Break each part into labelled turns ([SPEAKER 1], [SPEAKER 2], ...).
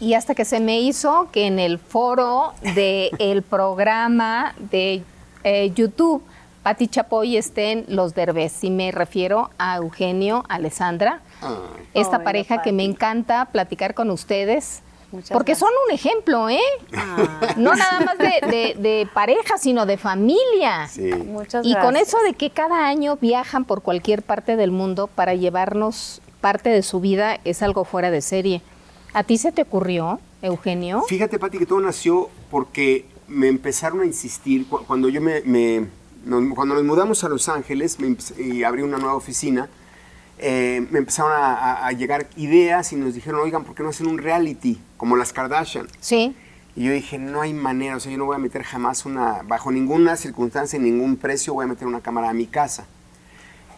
[SPEAKER 1] y hasta que se me hizo que en el foro del programa de eh, YouTube, Pati Chapoy estén los derbés. Y me refiero a Eugenio, Alessandra, esta
[SPEAKER 2] Ay,
[SPEAKER 1] pareja que me encanta platicar con ustedes.
[SPEAKER 2] Muchas
[SPEAKER 1] porque
[SPEAKER 2] gracias.
[SPEAKER 1] son un ejemplo, ¿eh?
[SPEAKER 2] Ah,
[SPEAKER 1] No nada más de, de- de pareja, sino de familia.
[SPEAKER 3] Sí.
[SPEAKER 2] muchas
[SPEAKER 1] Y con eso de que cada año viajan por cualquier parte del mundo para llevarnos parte de su vida es algo fuera de serie. ¿A ti se te ocurrió, Eugenio?
[SPEAKER 3] Fíjate, Pati, que todo nació porque me empezaron a insistir cu- cuando yo me, me- nos- cuando nos mudamos a Los Ángeles me y abrí una nueva oficina. eh, me empezaron a, a- a llegar ideas y nos dijeron, oigan, ¿por qué no hacen un reality como las Kardashian?
[SPEAKER 1] Sí.
[SPEAKER 3] Y yo dije, no hay manera, o sea, yo no voy a meter jamás una, bajo ninguna circunstancia, ningún precio, voy a meter una cámara a mi casa.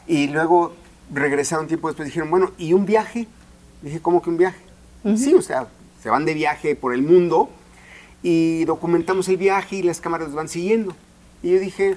[SPEAKER 3] Y luego regresaron tiempo después, dijeron, bueno, ¿y un viaje? Dije, ¿cómo que un viaje? Sí, o sea, se van de viaje por el mundo y documentamos el viaje y las cámaras los van siguiendo. Y yo dije,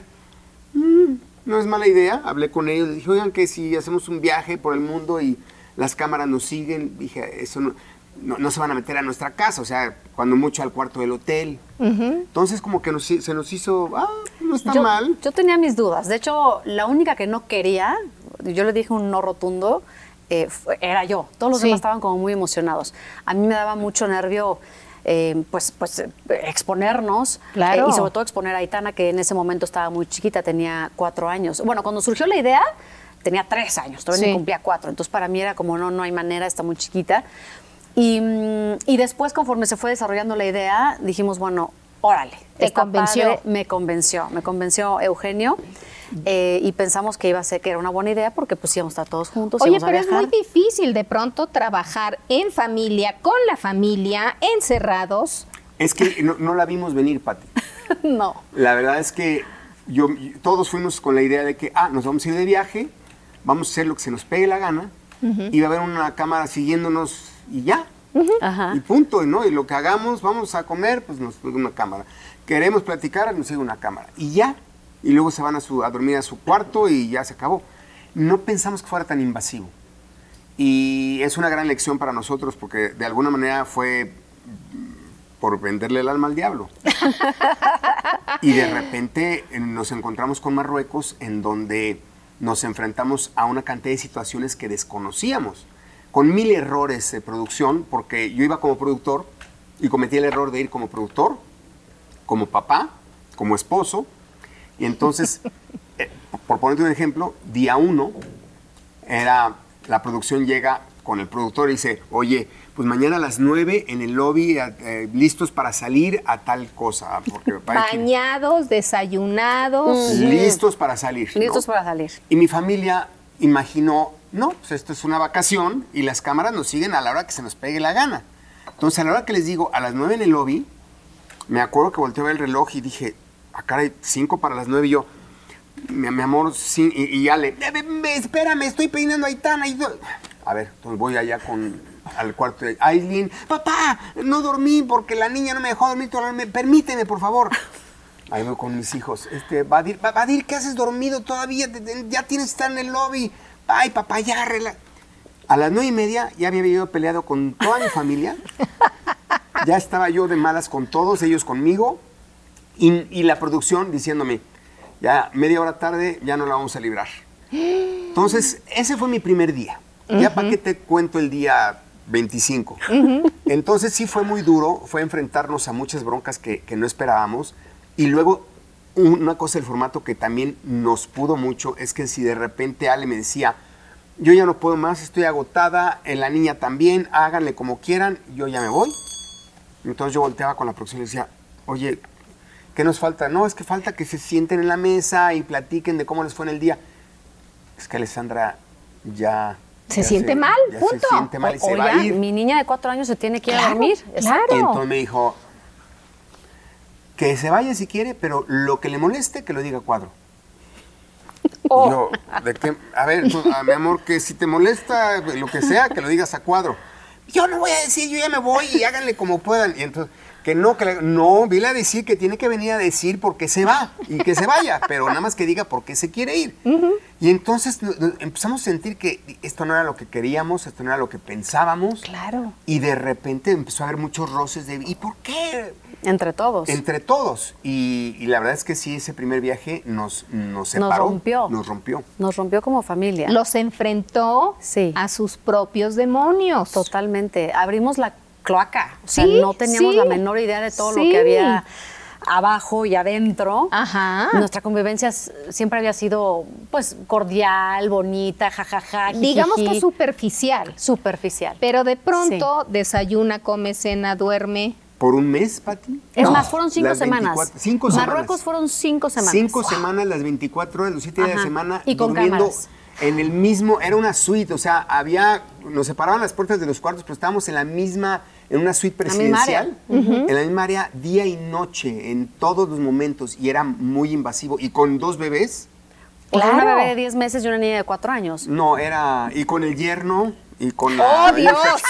[SPEAKER 3] "Mm, no es mala idea. Hablé con ellos, les dije, oigan, que si hacemos un viaje por el mundo y las cámaras nos siguen, dije, eso no, no, no se van a meter a nuestra casa, o sea, cuando mucho al cuarto del hotel. Entonces como que nos- se nos hizo, ah, no está
[SPEAKER 2] yo,
[SPEAKER 3] mal.
[SPEAKER 2] yo tenía mis dudas. De hecho, la única que no quería, yo le dije un no rotundo, eh, era yo. Todos los
[SPEAKER 1] Sí.
[SPEAKER 2] demás estaban como muy emocionados. A mí me daba mucho nervio. eh, pues, pues eh, exponernos
[SPEAKER 1] Claro.
[SPEAKER 2] eh, y sobre todo exponer a Aitana que en ese momento estaba muy chiquita, tenía cuatro años. Bueno, cuando surgió la idea tenía tres años, todavía
[SPEAKER 1] Sí.
[SPEAKER 2] ni cumplía cuatro, entonces para mí era como no, no hay manera, está muy chiquita. Y, mm, y después conforme se fue desarrollando la idea, dijimos, bueno, órale.
[SPEAKER 1] Te convenció.
[SPEAKER 2] padre, me convenció, me convenció Eugenio eh, y pensamos que iba a ser que era una buena idea porque pues íbamos a estar todos juntos.
[SPEAKER 1] Oye,
[SPEAKER 2] íbamos a
[SPEAKER 1] pero es muy difícil de pronto trabajar en familia, con la familia, encerrados.
[SPEAKER 3] Es que no, no la vimos venir, Pati.
[SPEAKER 2] no.
[SPEAKER 3] La verdad es que yo, todos fuimos con la idea de que, ah, nos vamos a ir de viaje, vamos a hacer lo que se nos pegue la gana, y va a haber una cámara siguiéndonos y ya.
[SPEAKER 2] Ajá.
[SPEAKER 3] Y punto, ¿no? Y lo que hagamos, vamos a comer, pues nos sigue una cámara. Queremos platicar, nos sigue una cámara. Y ya. Y luego se van a, su, a dormir a su cuarto y ya se acabó. No pensamos que fuera tan invasivo. Y es una gran lección para nosotros porque de alguna manera fue por venderle el alma al diablo. y de repente eh, nos encontramos con Marruecos en donde nos enfrentamos a una cantidad de situaciones que desconocíamos, con mil errores de producción, porque yo iba como productor y cometí el error de ir como productor, como papá, como esposo, y entonces, eh, por ponerte un ejemplo, día uno, era, la producción llega con el productor y dice, oye, pues mañana a las 9 en el lobby, eh, listos para salir a tal cosa. Porque va a ir-
[SPEAKER 1] Bañados, desayunados.
[SPEAKER 3] listos para salir. ¿no?
[SPEAKER 2] Listos para salir.
[SPEAKER 3] Y mi familia imaginó, no, pues esto es una vacación y las cámaras nos siguen a la hora que se nos pegue la gana. Entonces, a la hora que les digo, a las 9 en el lobby, me acuerdo que volteé el reloj y dije, acá hay 5 para las 9 y yo, mi, amor, sí, y, y ya le, "Eh, ve, ve, espérame, estoy peinando a Aitana. Y a ver, entonces voy allá con, al cuarto de Aileen, papá, no dormí porque la niña no me dejó dormir, noche, permíteme, por favor. Ahí voy con mis hijos. Este, Badir, Ba- Badir, ¿qué haces dormido todavía? Ya tienes que estar en el lobby. Ay, papá, ya arregla. A las nueve y media ya había yo peleado con toda mi familia. Ya estaba yo de malas con todos, ellos conmigo. Y, y la producción diciéndome, ya media hora tarde ya no la vamos a librar. Entonces, ese fue mi primer día. Ya para qué te cuento el día 25. Entonces sí fue muy duro, fue enfrentarnos a muchas broncas que, que no esperábamos. Y luego, una cosa del formato que también nos pudo mucho es que si de repente Ale me decía, yo ya no puedo más, estoy agotada, la niña también, háganle como quieran, yo ya me voy. Entonces yo volteaba con la producción y decía, oye, ¿qué nos falta? No, es que falta que se sienten en la mesa y platiquen de cómo les fue en el día. Es que Alessandra ya...
[SPEAKER 1] Se
[SPEAKER 3] ya
[SPEAKER 1] siente mal, punto.
[SPEAKER 3] Se siente mal y se
[SPEAKER 2] O
[SPEAKER 3] va a ir.
[SPEAKER 2] mi niña de cuatro años se tiene que ir a dormir.
[SPEAKER 1] claro.
[SPEAKER 3] Y entonces me dijo, que se vaya si quiere, pero lo que le moleste, que lo diga a cuadro.
[SPEAKER 1] Oh.
[SPEAKER 3] ¿de qué? A ver, tú, a mi amor, que si te molesta lo que sea, que lo digas a cuadro. Yo no voy a decir, yo ya me voy y háganle como puedan. Y entonces, Que no, que le- no, vile a decir que tiene que venir a decir por qué se va y que se vaya, pero nada más que diga por qué se quiere ir. Y entonces empezamos a sentir que esto no era lo que queríamos, esto no era lo que pensábamos.
[SPEAKER 1] Claro.
[SPEAKER 3] Y de repente empezó a haber muchos roces de, ¿y por qué?
[SPEAKER 2] Entre todos.
[SPEAKER 3] Entre todos. Y, y la verdad es que sí, ese primer viaje nos, nos separó.
[SPEAKER 2] rompió.
[SPEAKER 3] Nos rompió.
[SPEAKER 2] Nos rompió como familia.
[SPEAKER 1] Los enfrentó
[SPEAKER 2] Sí.
[SPEAKER 1] a sus propios demonios.
[SPEAKER 2] Totalmente. Abrimos la cloaca. O sea,
[SPEAKER 1] Sí,
[SPEAKER 2] no teníamos
[SPEAKER 1] sí.
[SPEAKER 2] la menor idea de todo lo que había abajo y adentro.
[SPEAKER 1] Ajá.
[SPEAKER 2] Nuestra convivencia siempre había sido, pues, cordial, bonita, jajaja.
[SPEAKER 1] Digamos que
[SPEAKER 2] jijiji.
[SPEAKER 1] superficial.
[SPEAKER 2] superficial.
[SPEAKER 1] Pero de pronto desayuna, come, cena, duerme.
[SPEAKER 3] ¿Por un mes, Pati?
[SPEAKER 2] Es
[SPEAKER 1] No.
[SPEAKER 2] más, fueron cinco
[SPEAKER 3] Las
[SPEAKER 2] semanas.
[SPEAKER 3] 24 cinco semanas.
[SPEAKER 2] Marruecos fueron cinco semanas.
[SPEAKER 3] Cinco semanas, las 24 horas, los 7 días de la semana,
[SPEAKER 2] Y con
[SPEAKER 3] durmiendo
[SPEAKER 2] cámaras.
[SPEAKER 3] En el mismo, era una suite, o sea, había, nos separaban las puertas de los cuartos, pero estábamos en la misma, en una suite
[SPEAKER 2] La
[SPEAKER 3] presidencial, en la misma área, día y noche, en todos los momentos, y era muy invasivo. Y con dos bebés,
[SPEAKER 2] Una bebé de 10 meses y una niña de 4 años.
[SPEAKER 3] no, era, y con el yerno, y con la...
[SPEAKER 1] ¡Oh, Dios!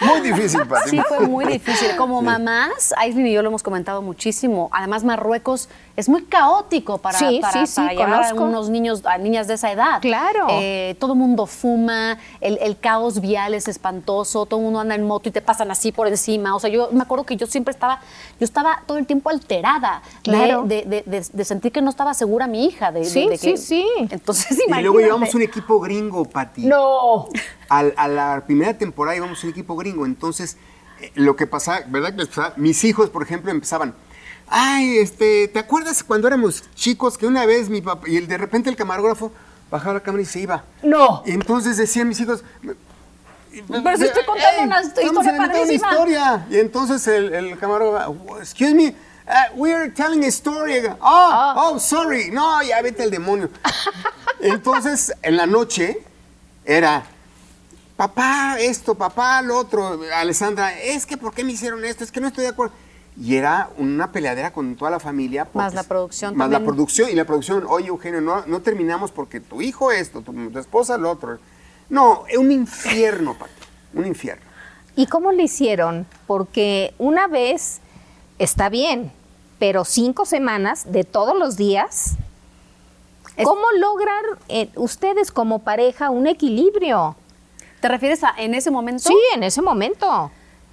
[SPEAKER 3] muy difícil, Pati.
[SPEAKER 2] Sí, fue muy difícil. Como mamás, Aislinn y yo lo hemos comentado muchísimo. Además, Marruecos es muy caótico para,
[SPEAKER 1] Sí,
[SPEAKER 2] para,
[SPEAKER 1] sí, sí,
[SPEAKER 2] llevar a
[SPEAKER 1] conozco.
[SPEAKER 2] unos niños, a niñas de esa edad.
[SPEAKER 1] Claro.
[SPEAKER 2] Eh, todo el mundo fuma, el, el caos vial es espantoso, todo el mundo anda en moto y te pasan así por encima. O sea, yo me acuerdo que yo siempre estaba, yo estaba todo el tiempo alterada de-
[SPEAKER 1] Claro.
[SPEAKER 2] de, de- de- de sentir que no estaba segura mi hija. De,
[SPEAKER 1] Sí,
[SPEAKER 2] de que-
[SPEAKER 1] sí, sí.
[SPEAKER 2] Entonces,
[SPEAKER 3] Y luego
[SPEAKER 2] imagínate.
[SPEAKER 3] llevamos un equipo gringo, Pati.
[SPEAKER 1] No.
[SPEAKER 3] Al- a la primera temporada íbamos un equipo gringo, entonces eh, lo que pasaba, ¿verdad? Mis hijos, por ejemplo, empezaban, ay, este, ¿te acuerdas cuando éramos chicos que una vez mi papá, y el- de repente el camarógrafo bajaba la cámara y se iba?
[SPEAKER 1] No.
[SPEAKER 3] Y entonces decían mis hijos,
[SPEAKER 2] Pero si estoy contando
[SPEAKER 3] "Ey,
[SPEAKER 2] una historia
[SPEAKER 3] de una
[SPEAKER 2] padrísima".
[SPEAKER 3] historia. Y entonces el, el camarógrafo, excuse me, uh, we are telling a story. Oh, oh, sorry, no, ya vete al demonio. Entonces, en la noche era, papá esto, papá lo otro, Alessandra, es que ¿por qué me hicieron esto? Es que no estoy de acuerdo. Y era una peleadera con toda la familia. porque-
[SPEAKER 2] Más la producción
[SPEAKER 3] Más la producción y la producción, oye Eugenio, no, no terminamos porque tu hijo esto, tu, tu esposa lo otro. No, es un infierno, Pati, un infierno.
[SPEAKER 1] ¿Y cómo le hicieron? Porque una vez está bien, pero cinco semanas de todos los días. ¿Cómo logran eh, ustedes como pareja un equilibrio?
[SPEAKER 2] ¿Te refieres a en ese momento?
[SPEAKER 1] Sí, en ese momento.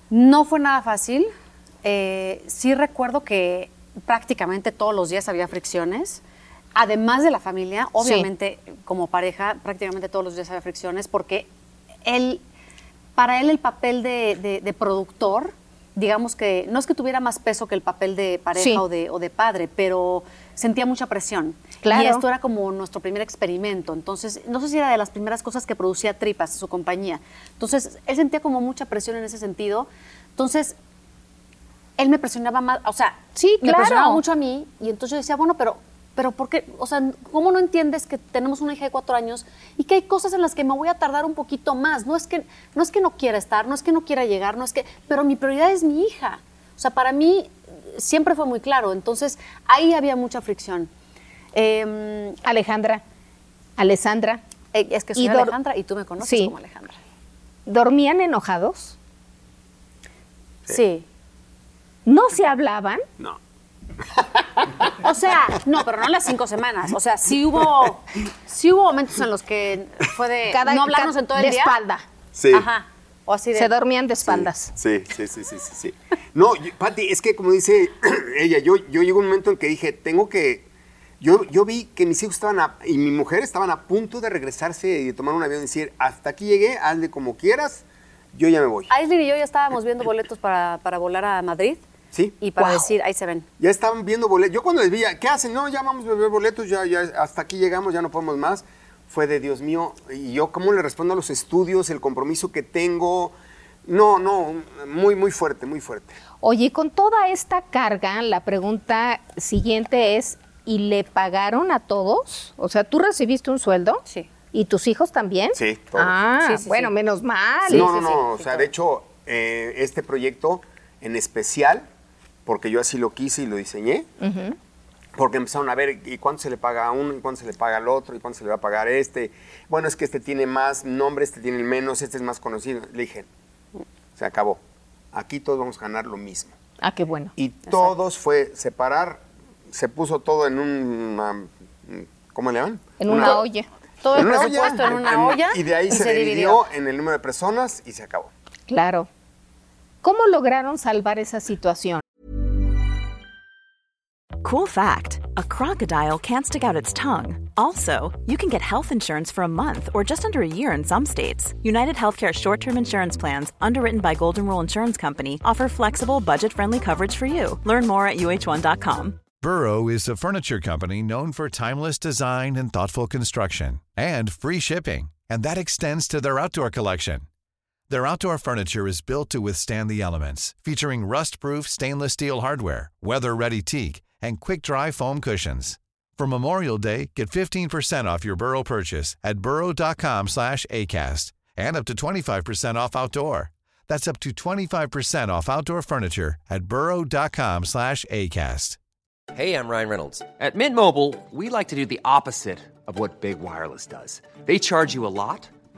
[SPEAKER 2] No fue nada fácil. Eh, sí recuerdo que prácticamente todos los días había fricciones. Además de la familia, obviamente como pareja, prácticamente todos los días había fricciones porque él, para él el papel de, de- de productor, digamos que no es que tuviera más peso que el papel de pareja
[SPEAKER 1] Sí.
[SPEAKER 2] o, de, o de padre, pero sentía mucha presión.
[SPEAKER 1] Claro.
[SPEAKER 2] Y esto era como nuestro primer experimento. Entonces, no sé si era de las primeras cosas que producía tripas, su compañía. Entonces, él sentía como mucha presión en ese sentido. Entonces, él me presionaba más, o sea,
[SPEAKER 1] Sí,
[SPEAKER 2] me
[SPEAKER 1] claro.
[SPEAKER 2] presionaba mucho a mí y entonces yo decía, bueno, pero, pero ¿por qué? O sea, ¿cómo no entiendes que tenemos una hija de cuatro años y que hay cosas en las que me voy a tardar un poquito más? No es que no, es que no quiera estar, no es que no quiera llegar, no es que, pero mi prioridad es mi hija. O sea, para mí eh, siempre fue muy claro, entonces ahí había mucha fricción. Em,
[SPEAKER 1] Alejandra, Alessandra,
[SPEAKER 2] eh, es que soy
[SPEAKER 1] Y
[SPEAKER 2] Alejandra y tú me conoces
[SPEAKER 1] Sí.
[SPEAKER 2] como Alejandra.
[SPEAKER 1] ¿dormían enojados?
[SPEAKER 2] Sí.
[SPEAKER 1] ¿No se hablaban?
[SPEAKER 3] No.
[SPEAKER 2] O sea, no, pero no las cinco semanas. O sea, sí hubo, sí hubo momentos en los que fue de
[SPEAKER 1] Cada-
[SPEAKER 2] no hablarnos en todo el
[SPEAKER 1] de
[SPEAKER 2] día.
[SPEAKER 1] espalda.
[SPEAKER 3] Sí.
[SPEAKER 2] Ajá. O así de.
[SPEAKER 1] Se dormían de espaldas.
[SPEAKER 3] Sí, sí, sí, sí, sí. sí. No, yo- Pati, es que como dice ella, yo, yo llegó un momento en que dije, tengo que... Yo, yo vi que mis hijos estaban a- y mi mujer estaban a punto de regresarse y de tomar un avión y decir, hasta aquí llegué, hazle como quieras, yo ya me voy.
[SPEAKER 2] Aislinn y yo ya estábamos viendo boletos para, para volar a Madrid.
[SPEAKER 3] Sí.
[SPEAKER 2] Y para
[SPEAKER 1] Wow.
[SPEAKER 2] decir, ahí se ven.
[SPEAKER 3] Ya estaban viendo boletos. Yo cuando les vi, ¿qué hacen? No, ya vamos a ver boletos, ya, ya hasta aquí llegamos, ya no podemos más. Fue de Dios mío, y yo cómo le respondo a los estudios, el compromiso que tengo. No, no, muy, muy fuerte, muy fuerte.
[SPEAKER 1] Oye, con toda esta carga, la pregunta siguiente es, ¿y le pagaron a todos? O sea, ¿tú recibiste un sueldo?
[SPEAKER 2] Sí.
[SPEAKER 1] ¿Y tus hijos también?
[SPEAKER 3] Sí, todos.
[SPEAKER 1] Ah,
[SPEAKER 2] Sí, sí,
[SPEAKER 1] bueno,
[SPEAKER 2] sí.
[SPEAKER 1] menos mal.
[SPEAKER 2] Sí,
[SPEAKER 3] no,
[SPEAKER 2] sí,
[SPEAKER 3] no, no,
[SPEAKER 2] sí,
[SPEAKER 3] o sea, de hecho, eh, este proyecto en especial, porque yo así lo quise y lo diseñé, porque empezaron a ver, ¿y cuánto se le paga a uno? ¿Y cuánto se le paga al otro? ¿Y cuánto se le va a pagar a este? Bueno, es que este tiene más nombre, este tiene menos, este es más conocido. Le dije, se acabó. aquí todos vamos a ganar lo mismo.
[SPEAKER 1] Ah, qué bueno.
[SPEAKER 3] Y todos fue separar, se puso todo en una, ¿cómo le llaman?
[SPEAKER 1] En una, olla.
[SPEAKER 2] Todo el presupuesto en una olla.
[SPEAKER 3] Y de ahí se, dividió en el número de personas y se acabó.
[SPEAKER 1] Claro. ¿Cómo lograron salvar esa situación?
[SPEAKER 4] Cool fact a crocodile can't stick out its tongue. Also, you can get health insurance for a month or just under a year in some states. United Healthcare short term insurance plans, underwritten by Golden Rule Insurance Company, offer flexible, budget friendly coverage for you. Learn more at uh1.com.
[SPEAKER 5] Burrow is a furniture company known for timeless design and thoughtful construction and free shipping, and that extends to their outdoor collection. Their outdoor furniture is built to withstand the elements, featuring rust-proof stainless steel hardware, weather-ready teak, and quick-dry foam cushions. For Memorial Day, get 15% off your Burrow purchase at burrow.com slash ACAST and up to 25% off outdoor. That's up to 25% off outdoor furniture at burrow.com slash ACAST.
[SPEAKER 6] Hey, I'm Ryan Reynolds. At Mint Mobile, we like to do the opposite of what Big Wireless does. They charge you a lot,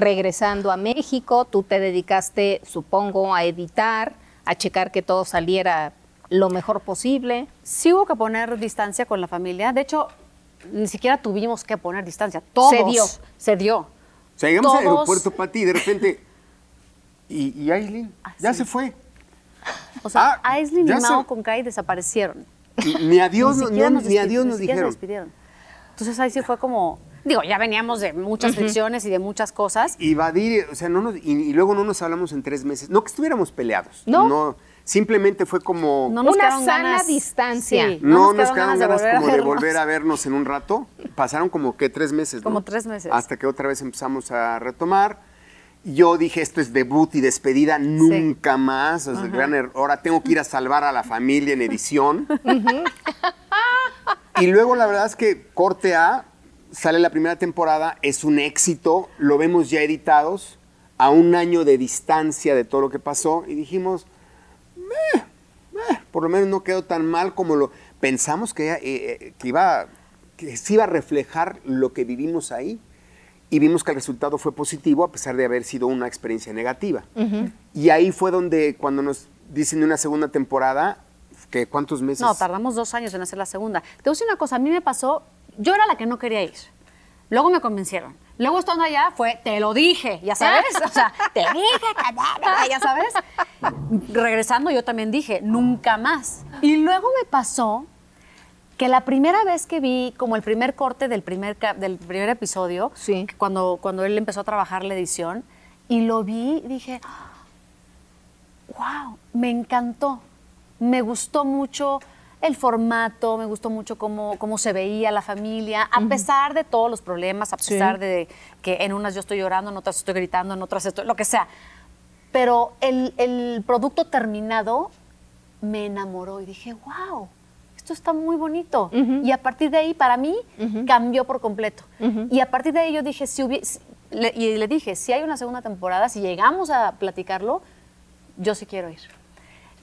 [SPEAKER 1] Regresando a México, tú te dedicaste, supongo, a editar, a checar que todo saliera lo mejor posible.
[SPEAKER 2] Sí hubo que poner distancia con la familia. De hecho, ni siquiera tuvimos que poner distancia. Todos.
[SPEAKER 1] Se dio.
[SPEAKER 2] Se dio.
[SPEAKER 3] O sea, llegamos al aeropuerto, Pati, y de repente... ¿Y, y Aislinn? Ya se fue.
[SPEAKER 2] O sea,
[SPEAKER 3] Ah,
[SPEAKER 2] Aislinn y Mao
[SPEAKER 3] se-
[SPEAKER 2] con Kai desaparecieron.
[SPEAKER 3] Ni adiós,
[SPEAKER 2] Ni
[SPEAKER 3] no-
[SPEAKER 2] siquiera
[SPEAKER 3] no-
[SPEAKER 2] nos
[SPEAKER 3] ni adiós nos
[SPEAKER 2] ni siquiera se
[SPEAKER 3] dijeron.
[SPEAKER 2] despidieron. Entonces ahí sí fue como, digo, ya veníamos de muchas fricciones y de muchas cosas.
[SPEAKER 3] Y Badir, o sea, no nos- y, y luego no nos hablamos en tres meses. No que estuviéramos peleados.
[SPEAKER 1] No.
[SPEAKER 3] simplemente fue como...
[SPEAKER 2] No nos
[SPEAKER 1] Una sana
[SPEAKER 2] ganas-
[SPEAKER 1] distancia.
[SPEAKER 2] Sí,
[SPEAKER 3] No,
[SPEAKER 2] nos
[SPEAKER 3] nos
[SPEAKER 2] quedaron
[SPEAKER 3] quedaron ganas
[SPEAKER 2] a
[SPEAKER 3] como de volver a vernos en un rato. Pasaron como que tres meses. ¿no?
[SPEAKER 2] Como tres meses.
[SPEAKER 3] Hasta que otra vez empezamos a retomar. Yo dije, esto es debut y despedida, nunca más. Gran error. Ahora tengo que ir a salvar a la familia en edición. y luego la verdad es que corte A, sale la primera temporada, es un éxito, lo vemos ya editados, a un año de distancia de todo lo que pasó, y dijimos, "Meh, eh, por lo menos no quedó tan mal como lo pensamos que, eh, eh, que iba que se iba a reflejar lo que vivimos ahí y vimos que el resultado fue positivo a pesar de haber sido una experiencia negativa. Y ahí fue donde cuando nos dicen una segunda temporada, que cuántos meses.
[SPEAKER 2] No, tardamos dos años en hacer la segunda. Te voy a decir una cosa, a mí me pasó, yo era la que no quería ir. Luego me convencieron. Luego estando allá fue, te lo dije, ya sabes. O sea, te dije, ya sabes. Regresando yo también dije, nunca más. Y luego me pasó que la primera vez que vi como el primer corte del primer, cap- del primer episodio,
[SPEAKER 1] Sí.
[SPEAKER 2] cuando, cuando él empezó a trabajar la edición, y lo vi, dije, wow, me encantó. Me gustó mucho el formato, me gustó mucho cómo, cómo se veía la familia, a pesar de todos los problemas, a
[SPEAKER 1] Sí.
[SPEAKER 2] pesar de que en unas yo estoy llorando, en otras estoy gritando, en otras estoy, lo que sea. Pero el, el producto terminado me enamoró y dije, wow, esto está muy bonito. Y a partir de ahí, para mí, cambió por completo. Y a partir de ahí yo dije, si le- y le dije, si hay una segunda temporada, si llegamos a platicarlo, yo sí quiero ir.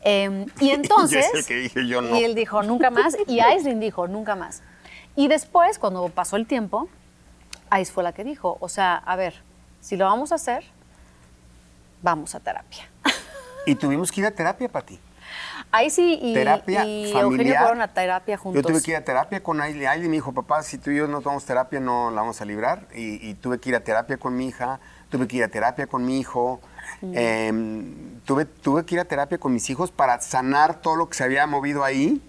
[SPEAKER 2] Em, y entonces...
[SPEAKER 3] es el que dije, yo no.
[SPEAKER 2] Y él dijo, nunca más. Y Aislinn dijo, nunca más. Y después, cuando pasó el tiempo, Ais fue la que dijo, o sea, a ver, si lo vamos a hacer, vamos a terapia.
[SPEAKER 3] Y tuvimos que ir a terapia, Pati.
[SPEAKER 2] Ahí sí y,
[SPEAKER 3] terapia
[SPEAKER 2] y
[SPEAKER 3] familiar.
[SPEAKER 2] Eugenio fueron a terapia juntos.
[SPEAKER 3] Yo tuve que ir a terapia con Ailey. Ailey me dijo, papá, si tú y yo no tomamos terapia, no la vamos a librar. Y, y tuve que ir a terapia con mi hija, tuve que ir a terapia con mi hijo. Em, tuve, tuve que ir a terapia con mis hijos para sanar todo lo que se había movido ahí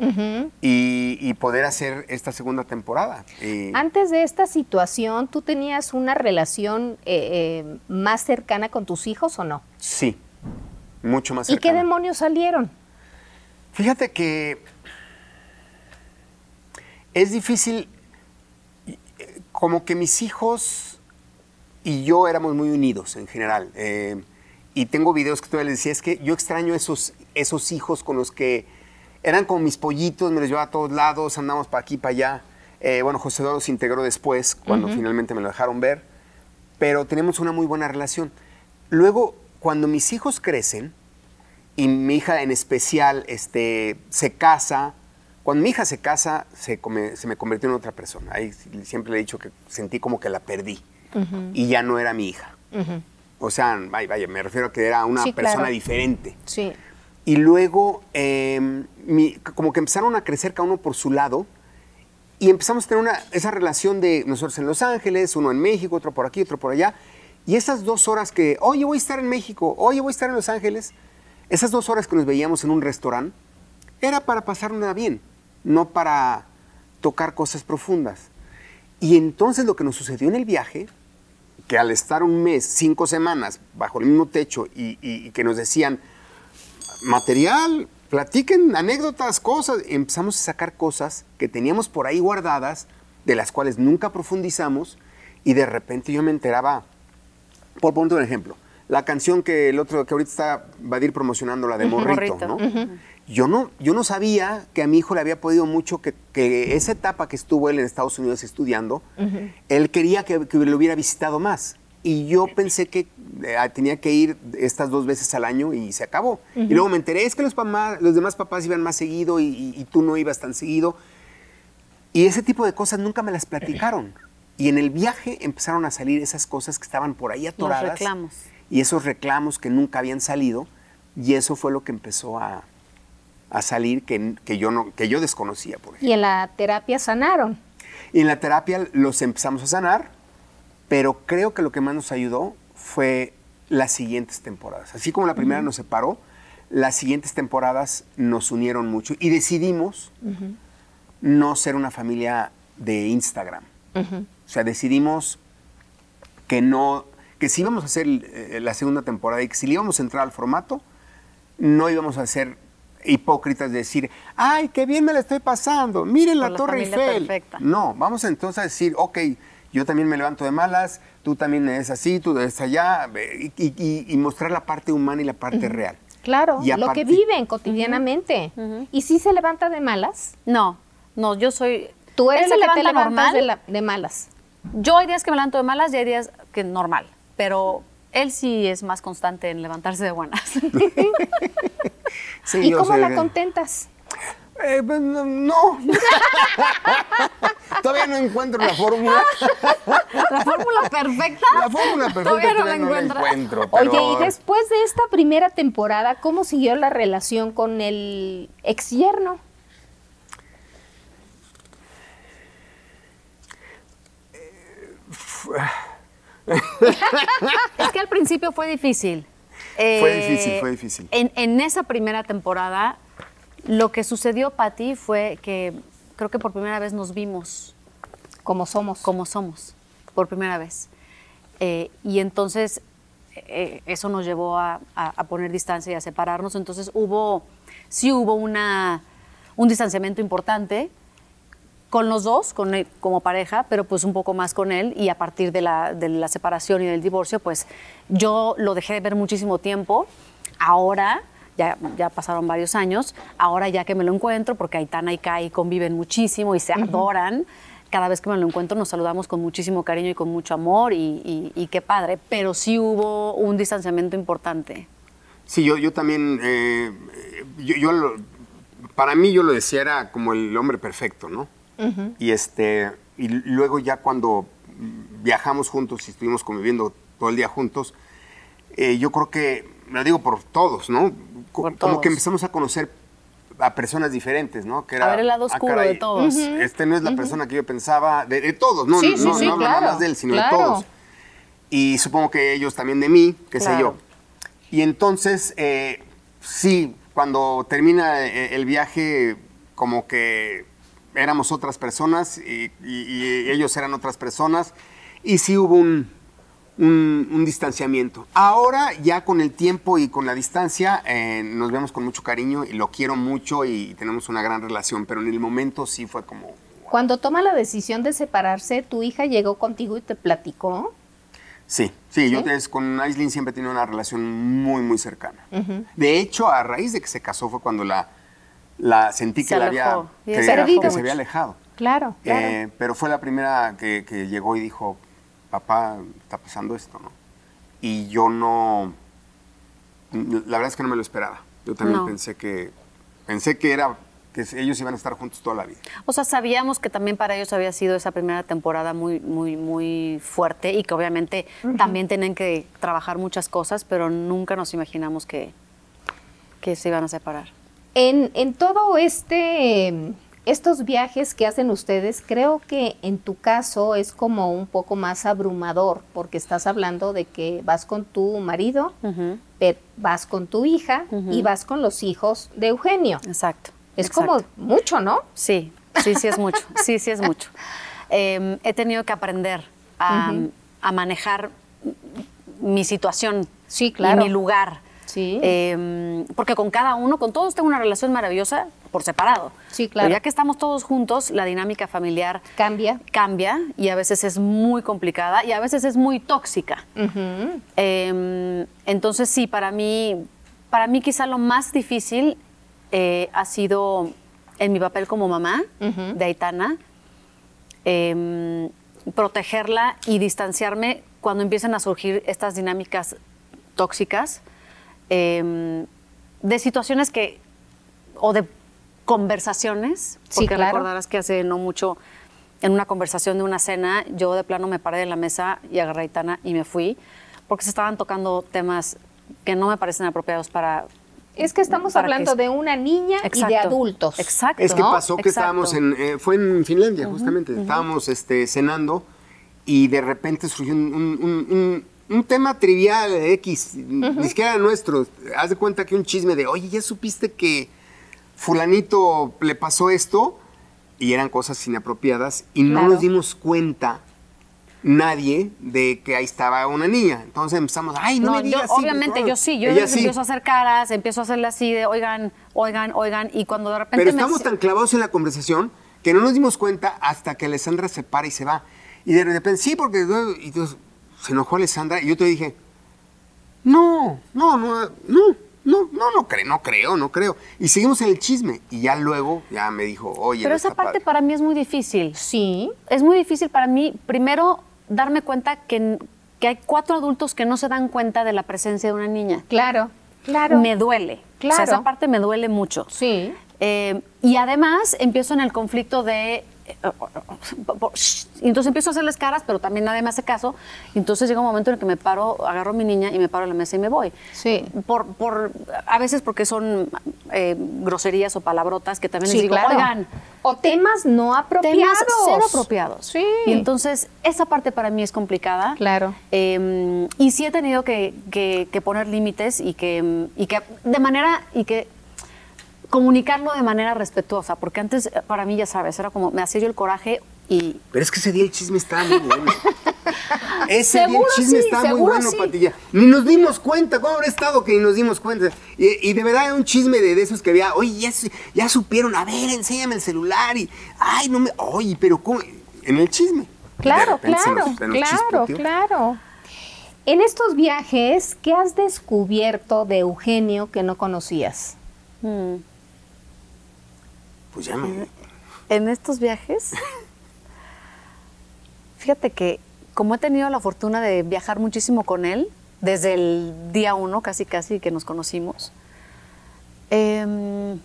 [SPEAKER 3] y, y poder hacer esta segunda temporada. Y-
[SPEAKER 1] Antes de esta situación, ¿tú tenías una relación eh, eh, más cercana con tus hijos o no?
[SPEAKER 3] sí, mucho más
[SPEAKER 1] ¿Y qué
[SPEAKER 3] cercana.
[SPEAKER 1] demonios salieron?
[SPEAKER 3] Fíjate que es difícil, eh, como que mis hijos y yo éramos muy unidos en general. eh, y tengo videos que todavía les decía, es que yo extraño esos, esos hijos con los que eran como mis pollitos, me los llevaba a todos lados, andamos para aquí, para allá. Eh, bueno, José Eduardo se integró después, cuando finalmente me lo dejaron ver, pero tenemos una muy buena relación. Luego, cuando mis hijos crecen, y mi hija en especial este, se casa, cuando mi hija se casa, se, come- se me convirtió en otra persona. Ahí siempre le he dicho que sentí como que la perdí y ya no era mi hija. O sea, vaya, vaya, me refiero a que era una
[SPEAKER 1] Sí,
[SPEAKER 3] persona
[SPEAKER 1] claro.
[SPEAKER 3] diferente.
[SPEAKER 1] Sí.
[SPEAKER 3] Y luego, eh, mi- como que empezaron a crecer cada uno por su lado y empezamos a tener una, esa relación de nosotros en Los Ángeles, uno en México, otro por aquí, otro por allá. Y esas dos horas que, oye, voy a estar en México, oye, voy a estar en Los Ángeles, esas dos horas que nos veíamos en un restaurante, era para pasarla bien, no para tocar cosas profundas. Y entonces lo que nos sucedió en el viaje, que al estar un mes, cinco semanas bajo el mismo techo y, y- y que nos decían, material, platiquen anécdotas, cosas. Empezamos a sacar cosas que teníamos por ahí guardadas, de las cuales nunca profundizamos, y de repente yo me enteraba, por ponerte un ejemplo, la canción que el otro, que ahorita está Vadir promocionando, la de Morrito,
[SPEAKER 2] Morrito.
[SPEAKER 3] ¿no? Yo no, yo no sabía que a mi hijo le había podido mucho que, que esa etapa que estuvo él en Estados Unidos estudiando, él quería que, que lo hubiera visitado más. Y yo pensé que eh, tenía que ir estas dos veces al año y se acabó. Y luego me enteré, es que los, papás- los demás papás iban más seguido y, y- y tú no ibas tan seguido. Y ese tipo de cosas nunca me las platicaron. Y en el viaje empezaron a salir esas cosas que estaban por ahí atoradas.
[SPEAKER 2] reclamos.
[SPEAKER 3] Y esos reclamos que nunca habían salido. Y eso fue lo que empezó a, a salir que, que yo no, que yo desconocía, por ejemplo.
[SPEAKER 1] Y en la terapia sanaron.
[SPEAKER 3] Y en la terapia los empezamos a sanar, pero creo que lo que más nos ayudó fue las siguientes temporadas. Así como la primera nos separó, las siguientes temporadas nos unieron mucho y decidimos no ser una familia de Instagram. O sea, decidimos que no, que si íbamos a hacer eh, la segunda temporada y que si le íbamos a entrar al formato, no íbamos a ser hipócritas de decir, ay, qué bien me la estoy pasando, miren la Torre Eiffel.
[SPEAKER 2] perfecta.
[SPEAKER 3] No, vamos entonces a decir, ok, yo también me levanto de malas, tú también eres así, tú eres allá, y, y- y mostrar la parte humana y la parte real.
[SPEAKER 1] Claro,
[SPEAKER 3] Y
[SPEAKER 1] lo que viven cotidianamente. ¿Y si se levanta de malas?
[SPEAKER 2] No, no, yo soy.
[SPEAKER 1] Tú eres
[SPEAKER 2] se
[SPEAKER 1] la que te
[SPEAKER 2] normal.
[SPEAKER 1] de, la- de malas.
[SPEAKER 2] Yo hay días que me levanto de malas y hay días que normal. Pero él sí es más constante en levantarse de buenas.
[SPEAKER 3] Sí,
[SPEAKER 1] ¿Y cómo la contentas?
[SPEAKER 3] Eh, pues, no. Todavía no encuentro la fórmula.
[SPEAKER 2] la fórmula perfecta.
[SPEAKER 3] La fórmula perfecta
[SPEAKER 2] Todavía no la
[SPEAKER 3] todavía no la
[SPEAKER 2] encuentras.
[SPEAKER 3] encuentro.
[SPEAKER 1] Oye, y después de esta primera temporada, ¿cómo siguió la relación con el ex yerno?
[SPEAKER 2] Es que al principio fue difícil.
[SPEAKER 3] Fue
[SPEAKER 2] Eh,
[SPEAKER 3] difícil, fue difícil.
[SPEAKER 2] En, en esa primera temporada, lo que sucedió, Patti, fue que creo que por primera vez nos vimos
[SPEAKER 1] Como somos.
[SPEAKER 2] como somos, por primera vez. Eh, y entonces eh, eso nos llevó a, a- a poner distancia y a separarnos. Entonces hubo, sí hubo una, un distanciamiento importante con los dos, con él, como pareja, pero pues un poco más con él. Y a partir de la, de la separación y del divorcio, pues yo lo dejé de ver muchísimo tiempo. Ahora, ya, ya pasaron varios años, ahora ya que me lo encuentro, porque Aitana y Kai conviven muchísimo y se adoran, cada vez que me lo encuentro nos saludamos con muchísimo cariño y con mucho amor y, y- y qué padre, pero sí hubo un distanciamiento importante.
[SPEAKER 3] Sí, yo, yo también, eh, yo, yo lo- para mí yo lo decía era como el hombre perfecto, ¿no? Y este, y luego ya cuando viajamos juntos y estuvimos conviviendo todo el día juntos, eh, yo creo que, lo digo por todos, ¿no?
[SPEAKER 2] Por
[SPEAKER 3] como
[SPEAKER 2] todos.
[SPEAKER 3] que empezamos a conocer a personas diferentes, ¿no? Que
[SPEAKER 2] A ver el lado oscuro de todos.
[SPEAKER 3] Este no es la persona que yo pensaba, de, de todos, no,
[SPEAKER 1] Sí,
[SPEAKER 3] no,
[SPEAKER 1] sí,
[SPEAKER 3] no,
[SPEAKER 1] sí,
[SPEAKER 3] no hablo nada
[SPEAKER 1] claro,
[SPEAKER 3] más de él, sino
[SPEAKER 1] claro.
[SPEAKER 3] de todos. Y supongo que ellos también de mí, qué sé
[SPEAKER 2] Claro.
[SPEAKER 3] yo. Y entonces, eh, sí, cuando termina eh, el viaje, como que éramos otras personas y, y- y ellos eran otras personas. Y sí hubo un, un- un distanciamiento. Ahora, ya con el tiempo y con la distancia, eh, nos vemos con mucho cariño y lo quiero mucho y tenemos una gran relación. Pero en el momento sí fue como...
[SPEAKER 1] Cuando toma la decisión de separarse, tu hija llegó contigo y te platicó.
[SPEAKER 3] Sí, sí, yo con Aislinn siempre he tenido una relación muy, muy cercana. De hecho, a raíz de que se casó fue cuando la, la sentí
[SPEAKER 2] Se
[SPEAKER 3] que la había, que,
[SPEAKER 2] se
[SPEAKER 3] que se había alejado.
[SPEAKER 1] Claro, claro.
[SPEAKER 3] Eh, pero fue la primera que, que llegó y dijo, papá, está pasando esto, ¿no? Y yo no, la verdad es que no me lo esperaba. Yo también
[SPEAKER 2] No.
[SPEAKER 3] pensé que, pensé que era, que ellos iban a estar juntos toda la vida.
[SPEAKER 2] O sea, sabíamos que también para ellos había sido esa primera temporada muy, muy, muy fuerte y que obviamente también tienen que trabajar muchas cosas, pero nunca nos imaginamos que, que se iban a separar.
[SPEAKER 1] En, en todo este, estos viajes que hacen ustedes, creo que en tu caso es como un poco más abrumador, porque estás hablando de que vas con tu marido, vas con tu hija y vas con los hijos de Eugenio.
[SPEAKER 2] Exacto.
[SPEAKER 1] Es
[SPEAKER 2] exacto.
[SPEAKER 1] como mucho, ¿no?
[SPEAKER 2] Sí, sí, sí es mucho. Sí, sí es mucho. Eh, he tenido que aprender a, a manejar mi situación
[SPEAKER 1] Sí, claro.
[SPEAKER 2] y mi lugar.
[SPEAKER 1] Sí.
[SPEAKER 2] Eh, porque con cada uno, con todos tengo una relación maravillosa por separado.
[SPEAKER 1] Sí, claro.
[SPEAKER 2] Pero ya que estamos todos juntos, la dinámica familiar
[SPEAKER 1] Cambia.
[SPEAKER 2] cambia y a veces es muy complicada y a veces es muy tóxica. Eh, entonces sí, para mí, para mí quizá lo más difícil eh, ha sido en mi papel como mamá de Aitana, eh, protegerla y distanciarme cuando empiezan a surgir estas dinámicas tóxicas eh, de situaciones que o de conversaciones,
[SPEAKER 1] Sí,
[SPEAKER 2] porque
[SPEAKER 1] claro.
[SPEAKER 2] recordarás que hace no mucho en una conversación de una cena, yo de plano me paré de la mesa y agarré a Aitana y me fui, porque se estaban tocando temas que no me parecen apropiados para...
[SPEAKER 1] Es que estamos hablando
[SPEAKER 2] que-
[SPEAKER 1] de una niña y de adultos.
[SPEAKER 2] Exacto.
[SPEAKER 3] Es que
[SPEAKER 1] ¿no?
[SPEAKER 3] pasó que
[SPEAKER 2] Exacto.
[SPEAKER 3] estábamos en, eh, fue en Finlandia justamente, estábamos este, cenando y de repente surgió un, un- un- un- un tema trivial X, ni siquiera era nuestro. Haz de cuenta que un chisme de, oye, ¿ya supiste que fulanito le pasó esto? Y eran cosas inapropiadas y no nos dimos cuenta nadie de que ahí estaba una niña. Entonces empezamos, ay, no,
[SPEAKER 2] No,
[SPEAKER 3] me digas
[SPEAKER 2] yo,
[SPEAKER 3] así,
[SPEAKER 2] obviamente yo
[SPEAKER 3] favor".
[SPEAKER 2] sí, yo
[SPEAKER 3] sí.
[SPEAKER 2] empiezo a hacer caras, empiezo a hacerle así de, oigan, oigan, oigan, y cuando de repente
[SPEAKER 3] Pero
[SPEAKER 2] me-
[SPEAKER 3] estamos tan clavados en la conversación que no nos dimos cuenta hasta que Alessandra se para y se va. Y de repente, sí, porque y entonces, se enojó Alessandra y yo te dije, no, no, no, no, no, no, no creo, no creo, no creo. Y seguimos en el chisme. Y ya luego, ya me dijo, oye,
[SPEAKER 2] Pero
[SPEAKER 3] no
[SPEAKER 2] esa parte
[SPEAKER 3] padre".
[SPEAKER 2] para mí es muy difícil.
[SPEAKER 1] Sí.
[SPEAKER 2] Es muy difícil para mí, primero, darme cuenta que, que hay cuatro adultos que no se dan cuenta de la presencia de una niña.
[SPEAKER 1] Claro, claro.
[SPEAKER 2] Me duele. O sea,
[SPEAKER 1] Claro.
[SPEAKER 2] esa parte me duele mucho.
[SPEAKER 1] Sí.
[SPEAKER 2] Eh, y además empiezo en el conflicto de... eh, y entonces empiezo a hacerles caras, pero también nadie me hace caso. Y entonces llega un momento en el que me paro, agarro a mi niña y me paro a la mesa y me voy.
[SPEAKER 1] Sí.
[SPEAKER 2] Por, por, a veces porque son eh, groserías o palabrotas que también
[SPEAKER 1] Sí,
[SPEAKER 2] les digo,
[SPEAKER 1] claro.
[SPEAKER 2] oigan,
[SPEAKER 1] O temas no apropiados.
[SPEAKER 2] temas cero apropiados.
[SPEAKER 1] Sí.
[SPEAKER 2] Y entonces esa parte para mí es complicada.
[SPEAKER 1] Claro.
[SPEAKER 2] Eh, y sí he tenido que, que- que poner límites y que, y que de manera y que comunicarlo de manera respetuosa, porque antes eh, para mí ya sabes era como me hacía yo el coraje y
[SPEAKER 3] Pero es que ese día el chisme estaba muy bueno. Ese día el chisme
[SPEAKER 1] sí,
[SPEAKER 3] estaba muy bueno,
[SPEAKER 1] sí.
[SPEAKER 3] Patilla. Ni nos dimos cuenta, ¿cómo habrá estado que ni nos dimos cuenta? Y, y de verdad era un chisme de, de esos que había, oye, ya, ya supieron, a ver, enséñame el celular y, ay, no me, oye, pero ¿cómo? En el chisme.
[SPEAKER 1] Claro, claro,
[SPEAKER 3] nos- se nos
[SPEAKER 1] claro, claro. En estos viajes, ¿qué has descubierto de Eugenio que no conocías?
[SPEAKER 2] mm,
[SPEAKER 3] Pues ya me...
[SPEAKER 2] en estos viajes, fíjate que como he tenido la fortuna de viajar muchísimo con él, desde el día uno, casi casi que nos conocimos, em,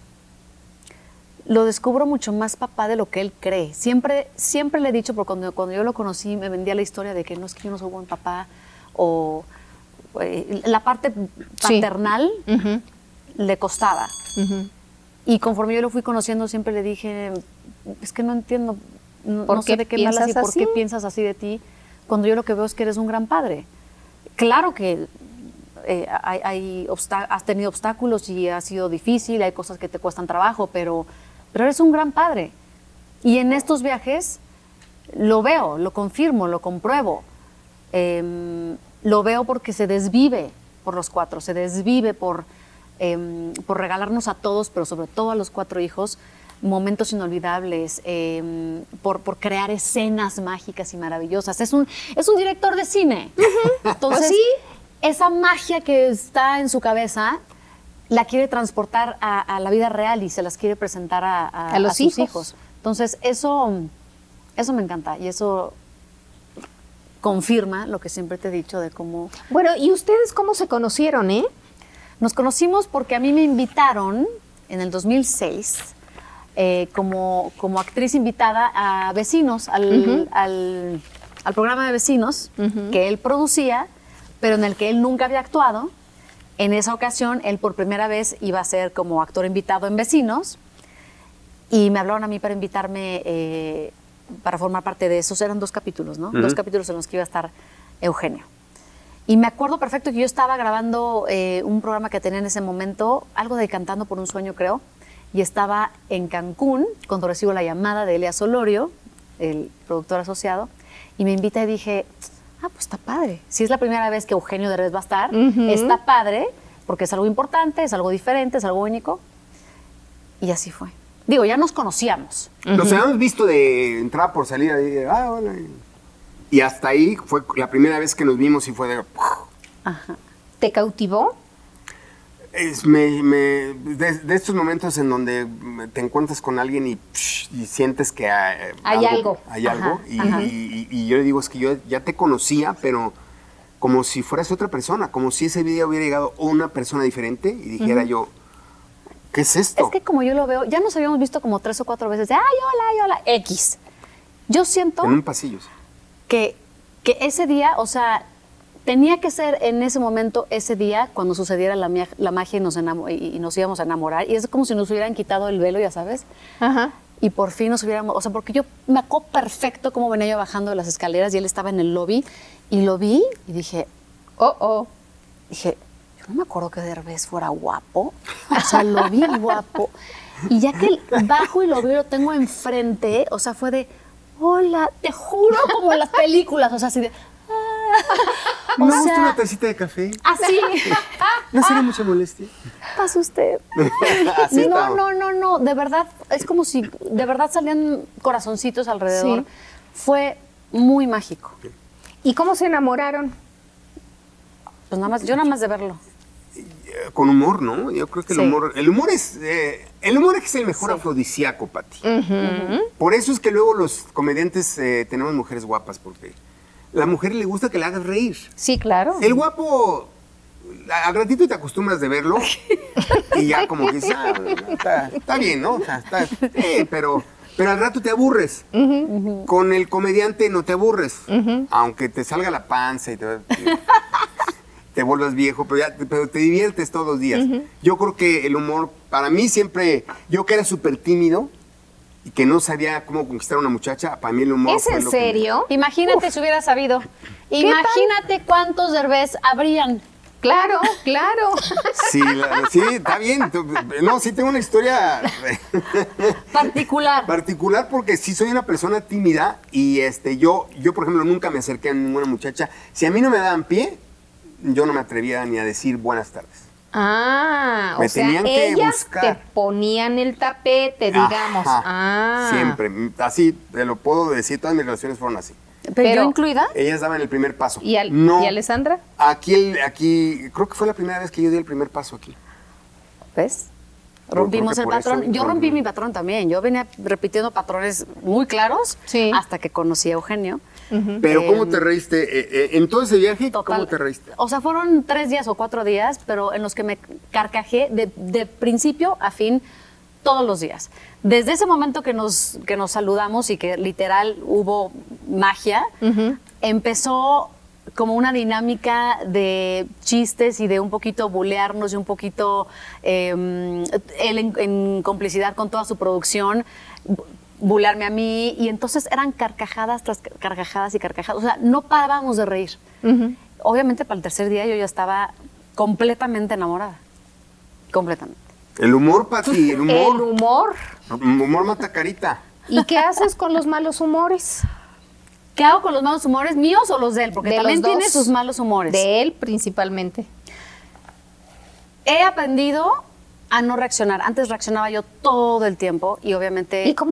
[SPEAKER 2] lo descubro mucho más papá de lo que él cree. Siempre, siempre le he dicho, porque cuando, cuando yo lo conocí me vendía la historia de que no es que yo no soy buen papá, o eh, la parte
[SPEAKER 1] Sí.
[SPEAKER 2] paternal le costaba.
[SPEAKER 1] ujú.
[SPEAKER 2] Y conforme yo lo fui conociendo, siempre le dije, es que no entiendo, no,
[SPEAKER 1] ¿Por
[SPEAKER 2] no sé
[SPEAKER 1] qué
[SPEAKER 2] de qué me hablas y por qué
[SPEAKER 1] así?
[SPEAKER 2] piensas así de ti, cuando yo lo que veo es que eres un gran padre. Claro que eh, hay, has tenido obstáculos y ha sido difícil, hay cosas que te cuestan trabajo, pero, pero eres un gran padre. Y en estos viajes lo veo, lo confirmo, lo compruebo. Em, lo veo porque se desvive por los cuatro, se desvive por, em, por regalarnos a todos, pero sobre todo a los cuatro hijos, momentos inolvidables, em, por, por crear escenas mágicas y maravillosas. Es un, es un director de cine. Entonces,
[SPEAKER 1] sí.
[SPEAKER 2] esa magia que está en su cabeza la quiere transportar a, a la vida real y se las quiere presentar a, a-
[SPEAKER 1] A los
[SPEAKER 2] sus
[SPEAKER 1] hijos.
[SPEAKER 2] hijos. Entonces, eso, eso me encanta y eso confirma lo que siempre te he dicho de cómo
[SPEAKER 1] Bueno, ¿y ustedes cómo se conocieron, eh?
[SPEAKER 2] Nos conocimos porque a mí me invitaron en el 2006 eh, como, como actriz invitada a Vecinos, al, al- al programa de Vecinos que él producía, pero en el que él nunca había actuado. En esa ocasión, él por primera vez iba a ser como actor invitado en Vecinos y me hablaron a mí para invitarme eh, para formar parte de esos. Eran dos capítulos, ¿no? Dos capítulos en los que iba a estar Eugenio. Y me acuerdo perfecto que yo estaba grabando eh, un programa que tenía en ese momento, algo de Cantando por un Sueño, creo, y estaba en Cancún cuando recibo la llamada de Elias Olorio, el productor asociado, y me invita y dije, ah, pues está padre. Si es la primera vez que Eugenio Derbez va a estar, está padre, porque es algo importante, es algo diferente, es algo único. Y así fue. Digo, ya nos conocíamos.
[SPEAKER 3] Nos habíamos visto de entrada por salida. Y, de, ah, hola. Y hasta ahí fue la primera vez que nos vimos y fue de...
[SPEAKER 1] ¿Te cautivó?
[SPEAKER 3] Es, me, me- de, de estos momentos en donde te encuentras con alguien y, psh, y sientes que eh,
[SPEAKER 1] Hay algo.
[SPEAKER 3] Hay algo. Y,
[SPEAKER 2] ajá.
[SPEAKER 3] y- y yo le digo, es que yo ya te conocía, pero como si fueras otra persona, como si ese video hubiera llegado a una persona diferente y dijera yo, ¿qué es esto?
[SPEAKER 2] Es que como yo lo veo, ya nos habíamos visto como tres o cuatro veces de, ay, hola, ay, hola, X. Yo siento
[SPEAKER 3] En un pasillo. sí.
[SPEAKER 2] Que, que ese día, o sea, tenía que ser en ese momento, ese día, cuando sucediera la, la magia y nos, y, y nos íbamos a enamorar. Y es como si nos hubieran quitado el velo, ya sabes.
[SPEAKER 1] Ajá.
[SPEAKER 2] Y por fin nos hubiéramos, o sea, porque yo me acuerdo perfecto cómo venía yo bajando de las escaleras y él estaba en el lobby y lo vi y dije,
[SPEAKER 1] Oh, oh.
[SPEAKER 2] dije, yo no me acuerdo que Derbez fuera guapo. O sea, lo vi guapo. Y ya que bajo y lo veo, lo tengo enfrente, o sea, fue de, hola, te juro, como en las películas, o sea, así de, ah.
[SPEAKER 3] ¿Me
[SPEAKER 2] o
[SPEAKER 3] gusta
[SPEAKER 2] sea,
[SPEAKER 3] una tacita de café?
[SPEAKER 2] así,
[SPEAKER 3] ¿No sería mucha molestia?
[SPEAKER 2] pasa usted.
[SPEAKER 3] Así
[SPEAKER 2] no,
[SPEAKER 3] estamos.
[SPEAKER 2] no, no, no, de verdad, es como si de verdad salían corazoncitos alrededor.
[SPEAKER 1] Sí.
[SPEAKER 2] Fue muy mágico.
[SPEAKER 1] ¿Y cómo se enamoraron?
[SPEAKER 2] Pues nada más, yo nada más de verlo.
[SPEAKER 3] Con humor, ¿no? Yo creo que el
[SPEAKER 2] Sí.
[SPEAKER 3] humor, el humor es, eh, el humor es el mejor afrodisíaco, Pati. Por eso es que luego los comediantes eh, tenemos mujeres guapas, porque la mujer le gusta que le hagas reír.
[SPEAKER 1] Sí, claro.
[SPEAKER 3] El guapo, a- al ratito te acostumbras de verlo y ya como que "Ah, está, está bien, ¿no? O sea, está- eh, pero, pero al rato te aburres. Con el comediante no te aburres, aunque te salga la panza y te, te vuelvas viejo, pero, ya, te- pero te diviertes todos los días. Yo creo que el humor, para mí siempre, yo que era súper tímido y que no sabía cómo conquistar a una muchacha, para mí el humor...
[SPEAKER 1] ¿Es
[SPEAKER 3] fue
[SPEAKER 1] en
[SPEAKER 3] lo que me-
[SPEAKER 1] serio?
[SPEAKER 2] Imagínate si hubiera sabido. Imagínate cuántos derbés habrían.
[SPEAKER 1] Claro, claro.
[SPEAKER 3] Sí, la- sí, está bien. No, sí tengo una historia
[SPEAKER 2] Particular.
[SPEAKER 3] particular porque sí soy una persona tímida y este yo yo por ejemplo nunca me acerqué a ninguna muchacha. Si a mí no me daban pie, yo no me atrevía ni a decir buenas tardes.
[SPEAKER 1] Ah,
[SPEAKER 3] Me
[SPEAKER 1] o sea,
[SPEAKER 3] tenían que
[SPEAKER 1] ellas
[SPEAKER 3] buscar.
[SPEAKER 1] te ponían el tapete, digamos.
[SPEAKER 3] Ajá,
[SPEAKER 1] Ah.
[SPEAKER 3] Siempre, así te lo puedo decir, todas mis relaciones fueron así.
[SPEAKER 2] Pero,
[SPEAKER 1] Pero-
[SPEAKER 2] yo incluida.
[SPEAKER 3] Ellas daban el primer paso.
[SPEAKER 1] ¿Y, al-
[SPEAKER 3] no,
[SPEAKER 1] ¿Y Alessandra?
[SPEAKER 3] Aquí aquí creo que fue la primera vez que yo di el primer paso aquí.
[SPEAKER 2] ¿Ves? Rompimos el
[SPEAKER 3] eso-
[SPEAKER 2] patrón. Yo rompí mi patrón también. Yo venía repitiendo patrones muy claros
[SPEAKER 1] Sí.
[SPEAKER 2] hasta que conocí a Eugenio.
[SPEAKER 3] Pero ¿cómo
[SPEAKER 2] Em,
[SPEAKER 3] te reíste? Eh, eh, en todo ese viaje,
[SPEAKER 2] Total.
[SPEAKER 3] ¿cómo te reíste?
[SPEAKER 2] O sea, fueron tres días o cuatro días, pero en los que me carcajé de, de principio a fin todos los días. Desde ese momento que nos, que nos saludamos y que literal hubo magia, empezó como una dinámica de chistes y de un poquito bulearnos y un poquito eh, él en, en complicidad con toda su producción bu- bulearme a mí y entonces eran carcajadas tras carcajadas y carcajadas, o sea, no parábamos de reír. Obviamente para el tercer día yo ya estaba completamente enamorada, completamente.
[SPEAKER 3] El humor, Pati, el humor.
[SPEAKER 1] El humor.
[SPEAKER 3] El humor mata carita.
[SPEAKER 1] ¿Y qué haces con los malos humores?
[SPEAKER 2] ¿Qué hago con los malos humores míos o los de él? Porque
[SPEAKER 1] De
[SPEAKER 2] también tiene sus malos humores.
[SPEAKER 1] De él principalmente.
[SPEAKER 2] He aprendido a no reaccionar. Antes reaccionaba yo todo el tiempo y obviamente
[SPEAKER 1] ¿Y cómo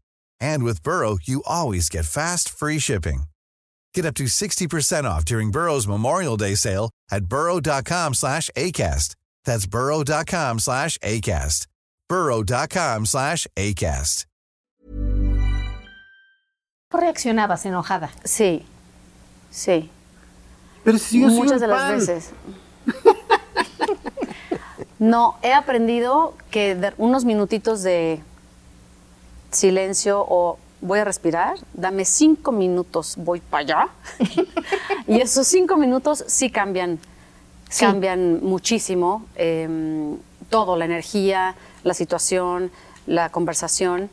[SPEAKER 5] And with Burrow, you always get fast, free shipping. Get up to 60% off during Burrow's Memorial Day sale at burrow.com slash ACAST. That's burrow.com slash ACAST. burrow.com slash ACAST.
[SPEAKER 1] Reaccionabas enojada?
[SPEAKER 2] Sí, sí.
[SPEAKER 3] Pero si yo
[SPEAKER 2] Muchas
[SPEAKER 3] un
[SPEAKER 2] de las
[SPEAKER 3] pan.
[SPEAKER 2] veces. No, he aprendido que de- unos minutitos de silencio o voy a respirar, dame cinco minutos, voy para allá. y esos cinco minutos sí cambian,
[SPEAKER 1] Sí.
[SPEAKER 2] cambian muchísimo em, todo, la energía, la situación, la conversación.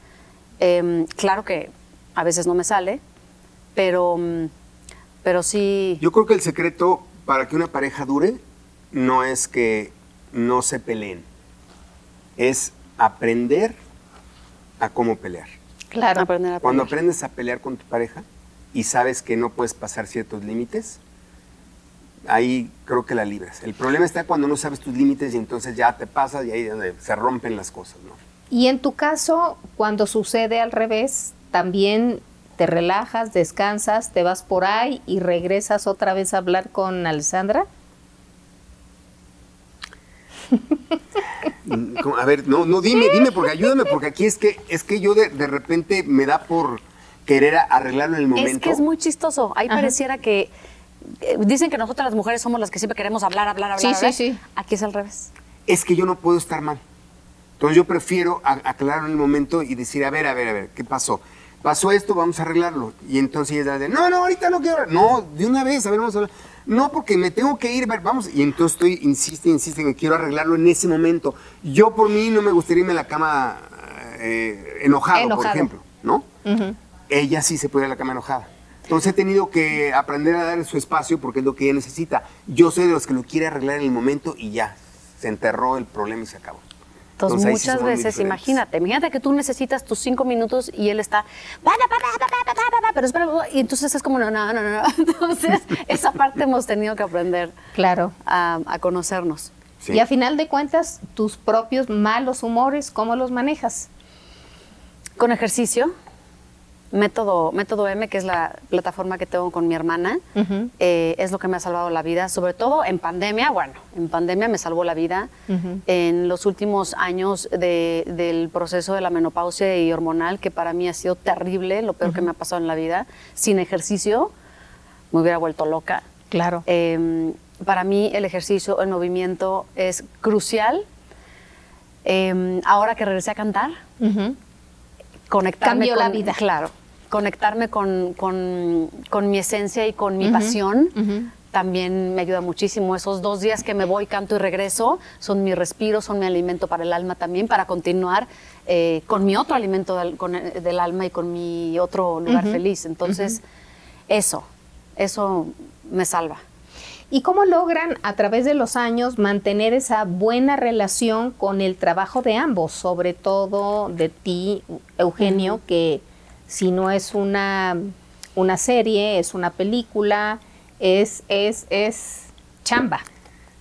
[SPEAKER 2] Em, claro que a veces no me sale, pero, mm, pero sí...
[SPEAKER 3] Yo creo que el secreto para que una pareja dure no es que no se peleen, es aprender a cómo pelear.
[SPEAKER 1] Claro.
[SPEAKER 2] aprender a
[SPEAKER 3] Cuando
[SPEAKER 2] pelear.
[SPEAKER 3] aprendes a pelear con tu pareja y sabes que no puedes pasar ciertos límites, ahí creo que la libras. El problema está cuando no sabes tus límites y entonces ya te pasas y ahí se rompen las cosas, ¿no?
[SPEAKER 1] Y en tu caso, cuando sucede al revés, también te relajas, descansas, te vas por ahí y regresas otra vez a hablar con Alessandra.
[SPEAKER 3] A ver, no, no, dime, dime, porque ayúdame, porque aquí es que, es que yo de, de repente me da por querer arreglarlo en el momento.
[SPEAKER 2] Es que es muy chistoso. Ahí pareciera que eh, dicen que nosotras las mujeres somos las que siempre queremos hablar, hablar, hablar.
[SPEAKER 1] Sí, sí,
[SPEAKER 2] hablar.
[SPEAKER 1] sí.
[SPEAKER 2] Aquí es al revés.
[SPEAKER 3] es que yo no puedo estar mal. Entonces yo prefiero a- aclararlo en el momento y decir, a ver, a ver, a ver, ¿qué pasó? Pasó esto, vamos a arreglarlo. Y entonces ella dice, no, no, ahorita no quiero. No, de una vez, a ver, vamos a hablar. No, porque me tengo que ir, vamos. Y entonces estoy, insiste, insiste, que quiero arreglarlo en ese momento. Yo por mí no me gustaría irme a la cama eh, enojado, por ejemplo, ¿no? Ella sí se puede ir a la cama enojada. Entonces he tenido que aprender a darle su espacio porque es lo que ella necesita. Yo soy de los que lo quiere arreglar en el momento y ya, se enterró el problema y se acabó.
[SPEAKER 2] Entonces, muchas veces, imagínate, imagínate que tú necesitas tus cinco minutos y él está, pero y entonces es como, no, no, no, no. Entonces, esa parte hemos tenido que aprender.
[SPEAKER 1] Claro.
[SPEAKER 2] A, a conocernos.
[SPEAKER 1] Y a final de cuentas, tus propios malos humores, ¿cómo los manejas?
[SPEAKER 2] Con ejercicio método, método M, que es la plataforma que tengo con mi hermana, eh, es lo que me ha salvado la vida, sobre todo en pandemia. Bueno, en pandemia me salvó la vida. En los últimos años de- del proceso de la menopausia y hormonal, que para mí ha sido terrible, lo peor que me ha pasado en la vida, sin ejercicio me hubiera vuelto loca.
[SPEAKER 1] Claro.
[SPEAKER 2] Eh, para mí el ejercicio, el movimiento es crucial. Eh, ahora que regresé a cantar, conectarme
[SPEAKER 1] Cambió
[SPEAKER 2] con,
[SPEAKER 1] la vida.
[SPEAKER 2] Claro, conectarme con, con- con mi esencia y con mi pasión también me ayuda muchísimo. Esos dos días que me voy, canto y regreso son mi respiro, son mi alimento para el alma también, para continuar eh, con mi otro alimento del, con el- del alma y con mi otro lugar feliz. Entonces, eso, eso me salva.
[SPEAKER 1] ¿Y cómo logran a través de los años mantener esa buena relación con el trabajo de ambos, sobre todo de ti, Eugenio, que si no es una, una serie, es una película, es, es, es chamba?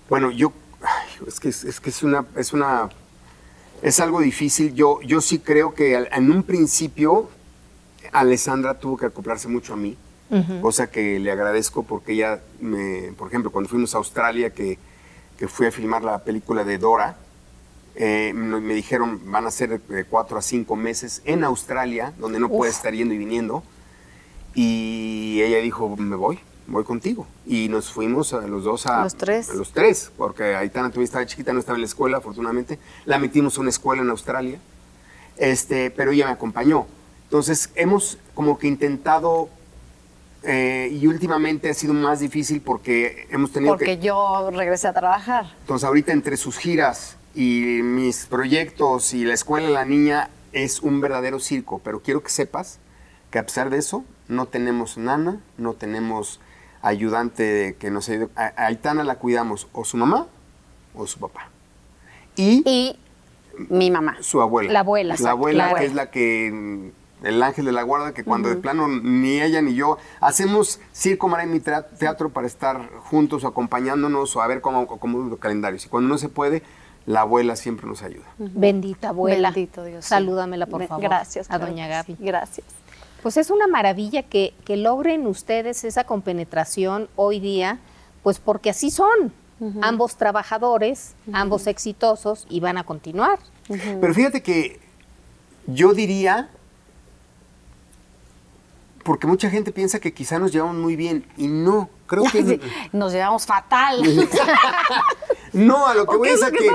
[SPEAKER 3] Bueno, yo, es que es, que es una, es una, es algo difícil. Yo, yo sí creo que en un principio Alessandra tuvo que acoplarse mucho a mí, cosa que le agradezco porque ella, me, por ejemplo, cuando fuimos a Australia, que, que fui a filmar la película de Dora, eh, me, dijeron van a ser de cuatro a cinco meses en Australia, donde no puede estar yendo y viniendo. Y ella dijo, me voy, voy contigo. Y nos fuimos a los dos a...
[SPEAKER 2] Los tres.
[SPEAKER 3] a los tres, porque Aitana todavía estaba chiquita, no estaba en la escuela, afortunadamente. La metimos a una escuela en Australia. Este, pero ella me acompañó. Entonces, hemos como que intentado, eh, y últimamente ha sido más difícil porque hemos tenido
[SPEAKER 2] Porque
[SPEAKER 3] que...
[SPEAKER 2] yo regresé a trabajar.
[SPEAKER 3] Entonces, ahorita entre sus giras y mis proyectos y la escuela de la niña es un verdadero circo, pero quiero que sepas que a pesar de eso, no tenemos nana, no tenemos ayudante que nos ayude. A, Aitana la cuidamos o su mamá o su papá. Y,
[SPEAKER 2] Y mi mamá.
[SPEAKER 3] su abuela.
[SPEAKER 1] La abuela,
[SPEAKER 3] La abuela
[SPEAKER 1] claro.
[SPEAKER 3] que es la que el ángel de la guarda que cuando de plano ni ella ni yo hacemos circo Mara y teatro para estar juntos o acompañándonos o a ver cómo cómo los calendarios y cuando no se puede la abuela siempre nos ayuda.
[SPEAKER 1] Bendita abuela.
[SPEAKER 2] Bendito Dios.
[SPEAKER 1] Salúdamela, por favor.
[SPEAKER 2] Gracias.
[SPEAKER 1] A
[SPEAKER 2] claro
[SPEAKER 1] doña Gaby.
[SPEAKER 2] sí, Gracias.
[SPEAKER 1] Pues es una maravilla que, que logren ustedes esa compenetración hoy día, pues porque así son. Ambos trabajadores, ambos exitosos y van a continuar.
[SPEAKER 3] Pero fíjate que yo diría, porque mucha gente piensa que quizá nos llevamos muy bien y no, creo que
[SPEAKER 2] Sí, Nos llevamos fatal.
[SPEAKER 3] no a lo que
[SPEAKER 2] ¿O
[SPEAKER 3] voy es a
[SPEAKER 2] que decir?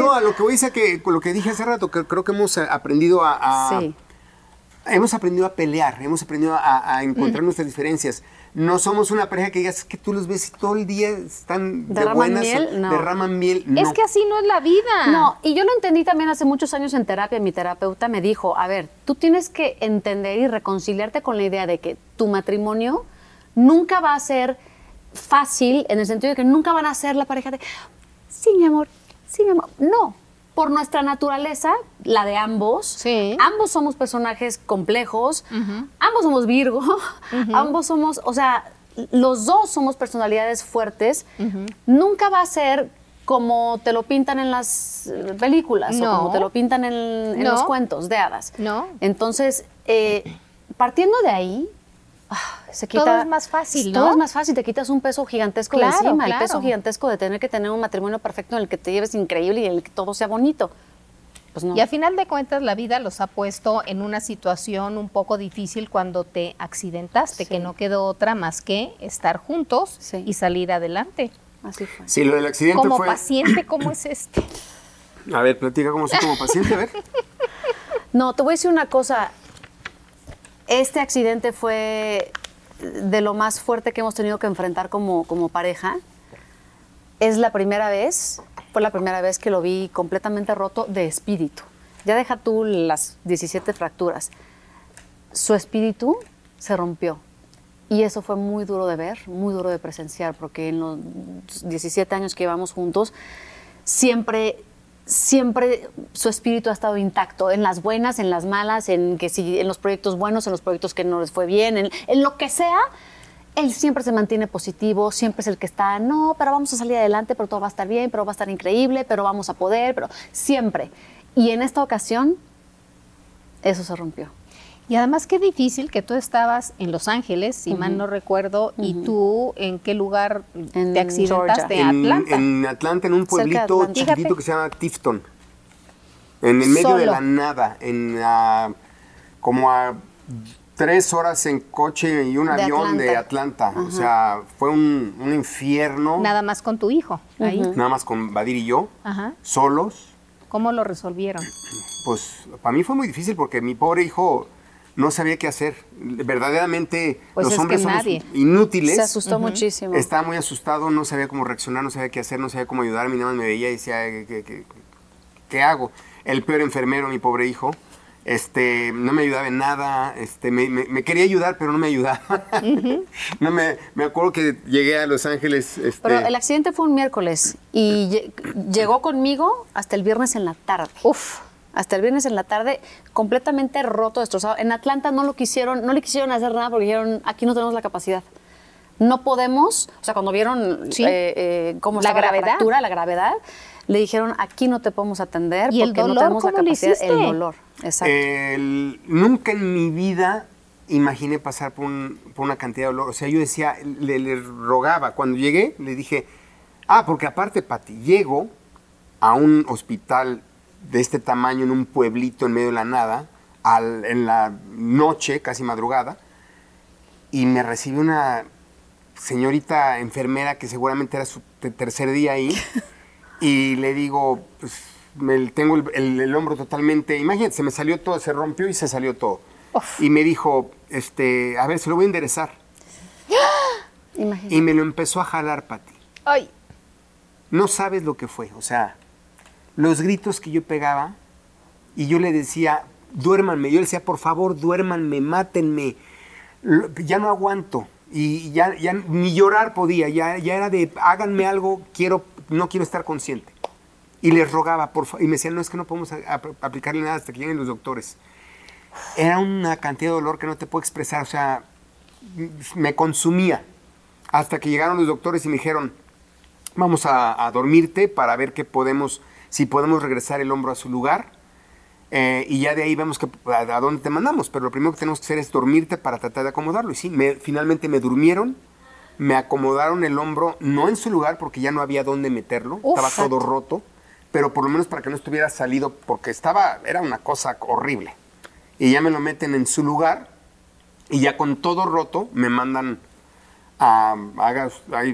[SPEAKER 3] no a lo que voy a que con lo que dije hace rato que creo que hemos aprendido a, a-
[SPEAKER 2] Sí.
[SPEAKER 3] hemos aprendido a pelear, hemos aprendido a, a encontrar nuestras diferencias. No somos una pareja que digas es que tú los ves y todo el día están de
[SPEAKER 2] ¿Derraman
[SPEAKER 3] buenas,
[SPEAKER 2] miel? No.
[SPEAKER 3] derraman miel.
[SPEAKER 1] Es que así no es la vida.
[SPEAKER 2] No, y yo lo entendí también hace muchos años en terapia. Mi terapeuta me dijo, a ver, tú tienes que entender y reconciliarte con la idea de que tu matrimonio nunca va a ser fácil en el sentido de que nunca van a ser la pareja de, sí, mi amor, sí, mi amor. No, por nuestra naturaleza, la de ambos,
[SPEAKER 1] Sí.
[SPEAKER 2] ambos somos personajes complejos, ambos somos Virgo, ambos somos, o sea, los dos somos personalidades fuertes. Nunca va a ser como te lo pintan en las eh, películas
[SPEAKER 1] No.
[SPEAKER 2] o como te lo pintan en, en
[SPEAKER 1] No.
[SPEAKER 2] los cuentos de hadas.
[SPEAKER 1] No.
[SPEAKER 2] Entonces, eh, partiendo de ahí, ah, se quita.
[SPEAKER 1] Todo es más fácil,
[SPEAKER 2] Todo es más fácil, te quitas un peso gigantesco
[SPEAKER 1] Claro,
[SPEAKER 2] de encima, el
[SPEAKER 1] claro.
[SPEAKER 2] peso gigantesco de tener que tener un matrimonio perfecto en el que te lleves increíble y en el que todo sea bonito. Pues no.
[SPEAKER 1] Y a final de cuentas la vida los ha puesto en una situación un poco difícil cuando te accidentaste,
[SPEAKER 2] Sí.
[SPEAKER 1] que no quedó otra más que estar juntos
[SPEAKER 2] Sí.
[SPEAKER 1] y salir adelante.
[SPEAKER 2] Así fue.
[SPEAKER 3] Sí, lo del accidente
[SPEAKER 1] Como
[SPEAKER 3] fue.
[SPEAKER 1] paciente, ¿cómo es este?
[SPEAKER 3] A ver, platica cómo soy como paciente, a ver.
[SPEAKER 2] No, te voy a decir una cosa. Este accidente fue de lo más fuerte que hemos tenido que enfrentar como, como pareja. Es la primera vez, fue la primera vez que lo vi completamente roto de espíritu. Ya deja tú las 17 fracturas. Su espíritu se rompió. Y eso fue muy duro de ver, muy duro de presenciar, porque en los 17 años que llevamos juntos, siempre, siempre su espíritu ha estado intacto, en las buenas, en las malas, en, que si, en los proyectos buenos, en los proyectos que no les fue bien, en, en lo que sea, él siempre se mantiene positivo, siempre es el que está, no, pero vamos a salir adelante, pero todo va a estar bien, pero va a estar increíble, pero vamos a poder, pero siempre. Y en esta ocasión, eso se rompió.
[SPEAKER 1] Y además qué difícil que tú estabas en Los Ángeles, si mal no recuerdo, y tú en qué lugar
[SPEAKER 2] En
[SPEAKER 1] te accidentaste,
[SPEAKER 3] en
[SPEAKER 1] Atlanta.
[SPEAKER 3] En Atlanta, en un pueblito chiquitito que se llama Tifton. En el medio de la nada, en ah, como a tres horas en coche y un
[SPEAKER 2] De
[SPEAKER 3] avión de
[SPEAKER 2] Atlanta.
[SPEAKER 3] O sea, fue un, un infierno.
[SPEAKER 1] Nada más con tu hijo ahí.
[SPEAKER 3] Nada más con Badir y yo,
[SPEAKER 1] Ajá.
[SPEAKER 3] solos.
[SPEAKER 1] ¿Cómo lo resolvieron?
[SPEAKER 3] Pues para mí fue muy difícil porque mi pobre hijo no sabía qué hacer. Verdaderamente
[SPEAKER 1] Pues
[SPEAKER 3] los hombres somos
[SPEAKER 1] nadie.
[SPEAKER 3] inútiles.
[SPEAKER 2] Se asustó muchísimo.
[SPEAKER 3] Estaba muy asustado, no sabía cómo reaccionar, no sabía qué hacer, no sabía cómo ayudarme, nada más me veía y decía, ¿qué, qué- qué- qué hago? El peor enfermero, mi pobre hijo, este, no me ayudaba en nada, este, me, me- me quería ayudar, pero no me ayudaba. no me, me acuerdo que llegué a Los Ángeles. Este,
[SPEAKER 2] Pero el accidente fue un miércoles y lle- llegó conmigo hasta el viernes en la tarde.
[SPEAKER 1] Uf.
[SPEAKER 2] Hasta el viernes en la tarde, completamente roto, destrozado. En Atlanta no lo quisieron, no le quisieron hacer nada porque dijeron, aquí no tenemos la capacidad. No podemos, o sea, cuando vieron
[SPEAKER 1] Sí.
[SPEAKER 2] eh, eh, cómo
[SPEAKER 1] La gravedad.
[SPEAKER 2] la fractura, la gravedad, le dijeron, aquí no te podemos atender
[SPEAKER 1] ¿Y el
[SPEAKER 2] porque no
[SPEAKER 1] dolor?
[SPEAKER 2] tenemos la
[SPEAKER 1] ¿Cómo le
[SPEAKER 2] capacidad. El dolor, exacto.
[SPEAKER 3] El- nunca en mi vida imaginé pasar por, un- por una cantidad de dolor. O sea, yo decía, le, le rogaba. Cuando llegué, le dije, ah, porque aparte, Pati, llego a un hospital de este tamaño en un pueblito en medio de la nada, al- en la noche, casi madrugada, y me recibe una señorita enfermera que seguramente era su te- tercer día ahí, y le digo, pues me- tengo el, el- el hombro totalmente, imagínate, se me salió todo, se rompió y se salió todo. Y me dijo, este, a ver, se lo voy a enderezar.
[SPEAKER 2] Imagínate.
[SPEAKER 3] Y me lo empezó a jalar, Pati.
[SPEAKER 1] Ay,
[SPEAKER 3] No sabes lo que fue, o sea, los gritos que yo pegaba y yo le decía, duérmanme, yo le decía, por favor, duérmanme, mátenme, ya no aguanto. Y ya, ya ni llorar podía, ya, ya era de, háganme algo, quiero, no quiero estar consciente. Y les rogaba, por y me decían, no, es que no podemos aplicarle nada hasta que lleguen los doctores. Era una cantidad de dolor que no te puedo expresar, o sea, me consumía. Hasta que llegaron los doctores y me dijeron, vamos a dormirte para ver qué podemos, si podemos regresar el hombro a su lugar. eh, y ya de ahí vemos que, a, a dónde te mandamos. Pero lo primero que tenemos que hacer es dormirte para tratar de acomodarlo. Y sí, me- finalmente me durmieron, me acomodaron el hombro, no en su lugar porque ya no había dónde meterlo,
[SPEAKER 1] Uf.
[SPEAKER 3] estaba todo roto, pero por lo menos para que no estuviera salido, porque estaba, era una cosa horrible. Y ya me lo meten en su lugar y ya con todo roto me mandan a, haga,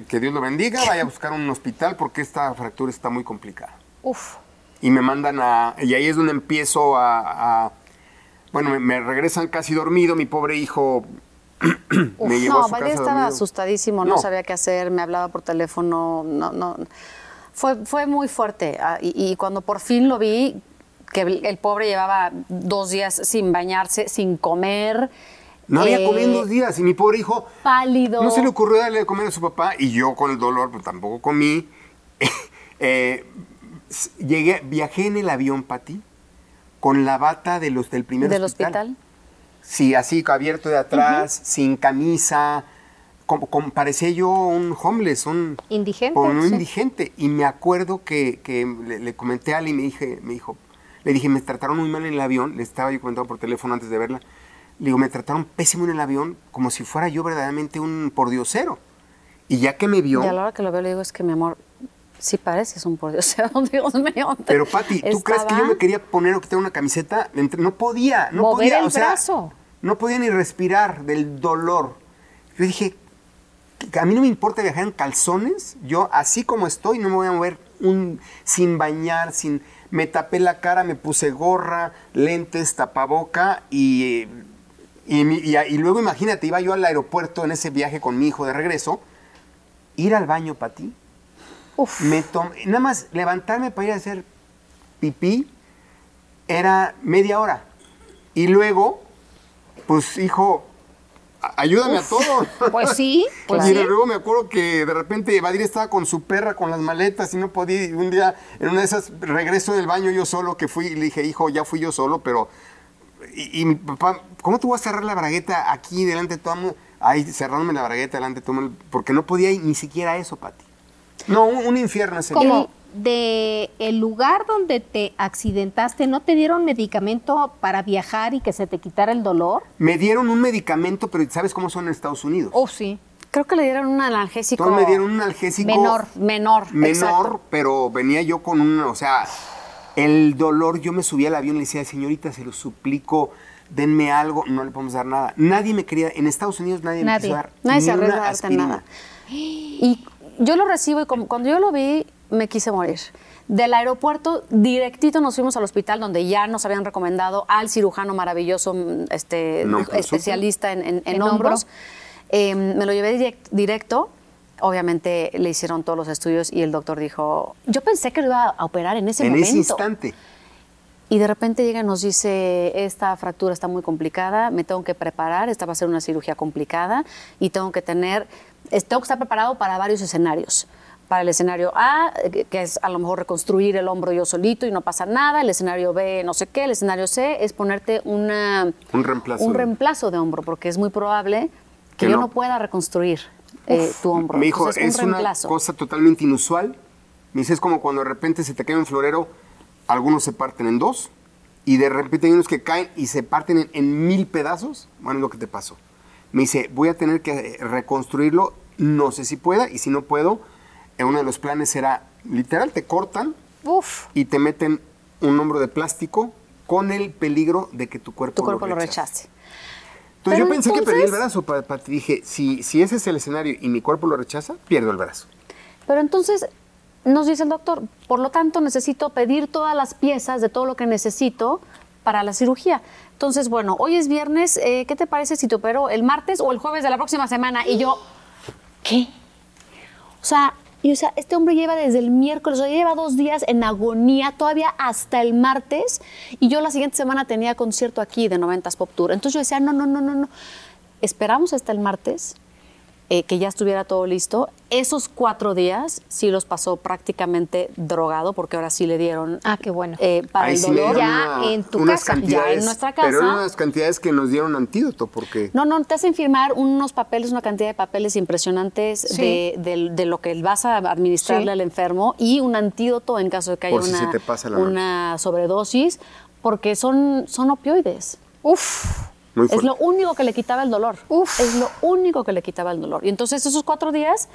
[SPEAKER 3] que Dios lo bendiga, vaya a buscar un hospital porque esta fractura está muy complicada.
[SPEAKER 1] Uf.
[SPEAKER 3] Y me mandan a, y ahí es donde empiezo a, a- bueno, me, me regresan casi dormido, mi pobre hijo me llevó a
[SPEAKER 2] no,
[SPEAKER 3] su casa
[SPEAKER 2] estaba
[SPEAKER 3] dormido.
[SPEAKER 2] asustadísimo, no,
[SPEAKER 3] No.
[SPEAKER 2] sabía qué hacer, me hablaba por teléfono, no, no. Fue, fue muy fuerte. ah, Y, y cuando por fin lo vi, que el, pobre llevaba dos días sin bañarse, sin comer.
[SPEAKER 3] No había
[SPEAKER 2] eh,
[SPEAKER 3] comido en dos días y mi pobre hijo
[SPEAKER 2] Pálido.
[SPEAKER 3] no se le ocurrió darle de comer a su papá y yo con el dolor pues tampoco comí. Eh, llegué, viajé en el avión, Pati, con la bata de los del primer
[SPEAKER 2] del
[SPEAKER 3] hospital.
[SPEAKER 2] hospital.
[SPEAKER 3] Sí, así abierto de atrás, sin camisa. Como, como parecía yo un homeless, un
[SPEAKER 1] Indigente,
[SPEAKER 3] un
[SPEAKER 1] sí.
[SPEAKER 3] indigente. Y me acuerdo que, que le, le comenté a Ali y me dije, me dijo, le dije, me trataron muy mal en el avión, le estaba yo comentando por teléfono antes de verla. Le digo, me trataron pésimo en el avión, como si fuera yo verdaderamente un pordiosero. Y ya que me vio,
[SPEAKER 2] Y a la hora que lo veo le digo, es que mi amor, sí pareces un pordiosero, Dios mío.
[SPEAKER 3] pero Pati, ¿tú crees que yo me quería poner o quitar una camiseta? No podía, no
[SPEAKER 1] Mover
[SPEAKER 3] podía.
[SPEAKER 1] el
[SPEAKER 3] o sea,
[SPEAKER 1] brazo.
[SPEAKER 3] No podía ni respirar del dolor. Yo dije, a mí no me importa viajar en calzones, yo así como estoy no me voy a mover un, sin bañar, sin... Me tapé la cara, me puse gorra, lentes, tapaboca y, y, y- y luego imagínate, iba yo al aeropuerto en ese viaje con mi hijo de regreso, ir al baño para Me tom- nada más levantarme para ir a hacer pipí era media hora. Y luego, pues hijo, ayúdame a todo.
[SPEAKER 1] Pues sí, pues
[SPEAKER 3] y
[SPEAKER 1] sí.
[SPEAKER 3] luego me acuerdo que de repente Badir estaba con su perra con las maletas y no podía. Y un día, en una de esas, regreso del baño yo solo, que fui y le dije, hijo, ya fui yo solo, pero. Y, y mi papá, ¿cómo tú vas a cerrar la bragueta aquí delante de todo el mundo? Ahí cerrándome la bragueta delante de todo el mundo, porque no podía ir ni siquiera eso, Pati. No, un, un infierno ese
[SPEAKER 1] Como de el lugar donde te accidentaste, ¿no te dieron medicamento para viajar y que se te quitara el dolor?
[SPEAKER 3] Me dieron un medicamento, pero ¿sabes cómo son en Estados Unidos?
[SPEAKER 1] Oh, sí.
[SPEAKER 2] Creo que le dieron un analgésico.
[SPEAKER 3] Entonces me dieron un analgésico
[SPEAKER 1] Menor.
[SPEAKER 2] Menor.
[SPEAKER 3] menor,
[SPEAKER 2] exacto.
[SPEAKER 3] pero venía yo con un, o sea, el dolor, yo me subí al avión y le decía, señorita, se lo suplico, denme algo, no le podemos dar nada. Nadie me quería, en Estados Unidos nadie, me quiso dar
[SPEAKER 2] Nadie
[SPEAKER 3] ni
[SPEAKER 2] se
[SPEAKER 3] una aspirina.
[SPEAKER 2] nada. Y yo lo recibo y como- cuando yo lo vi, me quise morir. Del aeropuerto, directito nos fuimos al hospital donde ya nos habían recomendado al cirujano maravilloso, mm, este,
[SPEAKER 3] No,
[SPEAKER 2] especialista en, en- en
[SPEAKER 1] En
[SPEAKER 2] hombros.
[SPEAKER 1] hombro.
[SPEAKER 2] Eh, me lo llevé direct- directo. Obviamente le hicieron todos los estudios y el doctor dijo, yo pensé que lo iba a operar en ese
[SPEAKER 3] En
[SPEAKER 2] momento.
[SPEAKER 3] ese instante.
[SPEAKER 2] Y de repente llega y nos dice, esta fractura está muy complicada, me tengo que preparar, esta va a ser una cirugía complicada y tengo que tener, tengo que estar preparado para varios escenarios. Para el escenario A, eh, que es a lo mejor reconstruir el hombro yo solito y no pasa nada, el escenario B, no sé qué, el escenario C es ponerte una,
[SPEAKER 3] Un reemplazo
[SPEAKER 2] un
[SPEAKER 3] de-
[SPEAKER 2] reemplazo de hombro, porque es muy probable que,
[SPEAKER 3] Que
[SPEAKER 2] yo
[SPEAKER 3] no.
[SPEAKER 2] no, pueda reconstruir eh, tu hombro.
[SPEAKER 3] Me dijo,
[SPEAKER 2] Entonces, un
[SPEAKER 3] es una cosa totalmente inusual. Me dice, es como cuando de repente se te cae un florero, algunos se parten en dos, y de repente hay unos que caen y se parten en, en mil pedazos. Bueno, es lo que te pasó. Me dice, voy a tener que eh, reconstruirlo, no sé si pueda, y si no puedo, eh, uno de los planes será, literal, te cortan
[SPEAKER 1] Uf.
[SPEAKER 3] y te meten un hombro de plástico con el peligro de que tu cuerpo,
[SPEAKER 2] tu cuerpo lo
[SPEAKER 3] rechace.
[SPEAKER 2] rechace.
[SPEAKER 3] Entonces yo pensé que perdí el brazo, pa- pa- dije, si, si ese es el escenario y mi cuerpo lo rechaza, pierdo el brazo.
[SPEAKER 2] Pero entonces, nos dice el doctor, por lo tanto necesito pedir todas las piezas de todo lo que necesito para la cirugía. Entonces, bueno, hoy es viernes, eh, ¿qué te parece si te opero el martes o el jueves de la próxima semana? Y yo, ¿qué? O sea, y, o sea, este hombre lleva desde el miércoles, o sea, lleva dos días en agonía, todavía hasta el martes, y yo la siguiente semana tenía concierto aquí de 90s Pop Tour. Entonces yo decía, no, no, no, no, no. Esperamos hasta el martes, eh, que ya estuviera todo listo. Esos cuatro días sí los pasó prácticamente drogado, porque ahora sí le dieron
[SPEAKER 1] Ah, qué bueno.
[SPEAKER 2] eh, para
[SPEAKER 3] Ahí
[SPEAKER 2] el dolor.
[SPEAKER 1] ya
[SPEAKER 3] una-
[SPEAKER 1] en tu
[SPEAKER 3] unas
[SPEAKER 1] casa, ya en
[SPEAKER 2] nuestra
[SPEAKER 3] Pero
[SPEAKER 2] casa.
[SPEAKER 3] eran unas cantidades que nos dieron antídoto, porque
[SPEAKER 2] No, no, te hacen firmar unos papeles, una cantidad de papeles impresionantes
[SPEAKER 1] Sí.
[SPEAKER 2] de, de- de lo que vas a administrarle
[SPEAKER 1] Sí.
[SPEAKER 2] al enfermo y un antídoto en caso de que haya
[SPEAKER 3] si
[SPEAKER 2] una, una sobredosis, porque son, son opioides.
[SPEAKER 1] Uf,
[SPEAKER 3] muy
[SPEAKER 2] Es lo único que le quitaba el dolor.
[SPEAKER 1] Uf.
[SPEAKER 2] Es lo único que le quitaba el dolor. Y entonces esos cuatro días,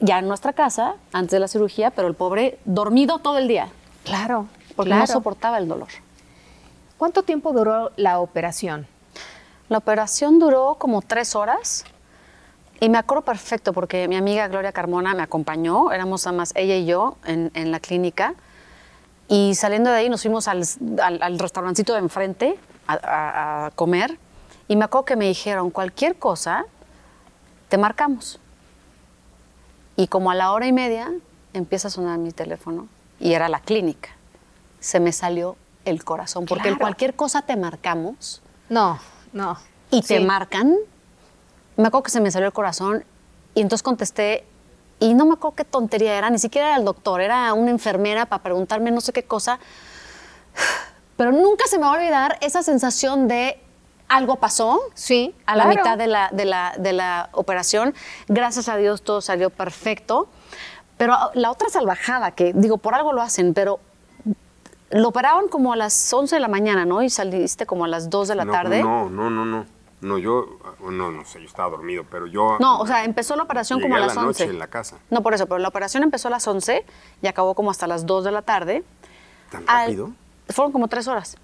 [SPEAKER 2] ya en nuestra casa, antes de la cirugía, pero el pobre dormido todo el día,
[SPEAKER 1] claro,
[SPEAKER 2] porque
[SPEAKER 1] claro.
[SPEAKER 2] no soportaba el dolor.
[SPEAKER 1] ¿Cuánto tiempo duró la operación?
[SPEAKER 2] La operación duró como tres horas y me acuerdo perfecto porque mi amiga Gloria Carmona me acompañó, éramos nada más ella y yo en, en la clínica y saliendo de ahí nos fuimos al, al, al restaurancito de enfrente a, a- a comer y me acuerdo que me dijeron cualquier cosa, te marcamos. Y como a la hora y media empieza a sonar mi teléfono y era la clínica. Se me salió el corazón porque
[SPEAKER 1] Claro.
[SPEAKER 2] cualquier cosa te marcamos
[SPEAKER 1] No, no.
[SPEAKER 2] y te marcan, me acuerdo que se me salió el corazón y entonces contesté y no me acuerdo qué tontería era, ni siquiera era el doctor, era una enfermera para preguntarme no sé qué cosa, pero nunca se me va a olvidar esa sensación de algo pasó
[SPEAKER 1] Sí,
[SPEAKER 2] a la
[SPEAKER 1] claro.
[SPEAKER 2] mitad de la, de, la, de la operación. Gracias a Dios todo salió perfecto. Pero la otra salvajada, que digo, por algo lo hacen, pero lo operaron como a las 11 de la mañana, ¿no? Y saliste como a las 2 de la
[SPEAKER 3] no,
[SPEAKER 2] tarde.
[SPEAKER 3] No, no, no, no. No, yo, no, no sé, yo estaba dormido, pero yo...
[SPEAKER 2] No, o sea, empezó la operación como a
[SPEAKER 3] a
[SPEAKER 2] las
[SPEAKER 3] la
[SPEAKER 2] 11.
[SPEAKER 3] noche en la casa.
[SPEAKER 2] No, por eso, pero la operación empezó a las 11 y acabó como hasta las 2 de la tarde.
[SPEAKER 3] ¿Tan
[SPEAKER 2] Al-
[SPEAKER 3] rápido?
[SPEAKER 2] fueron como 3 horas.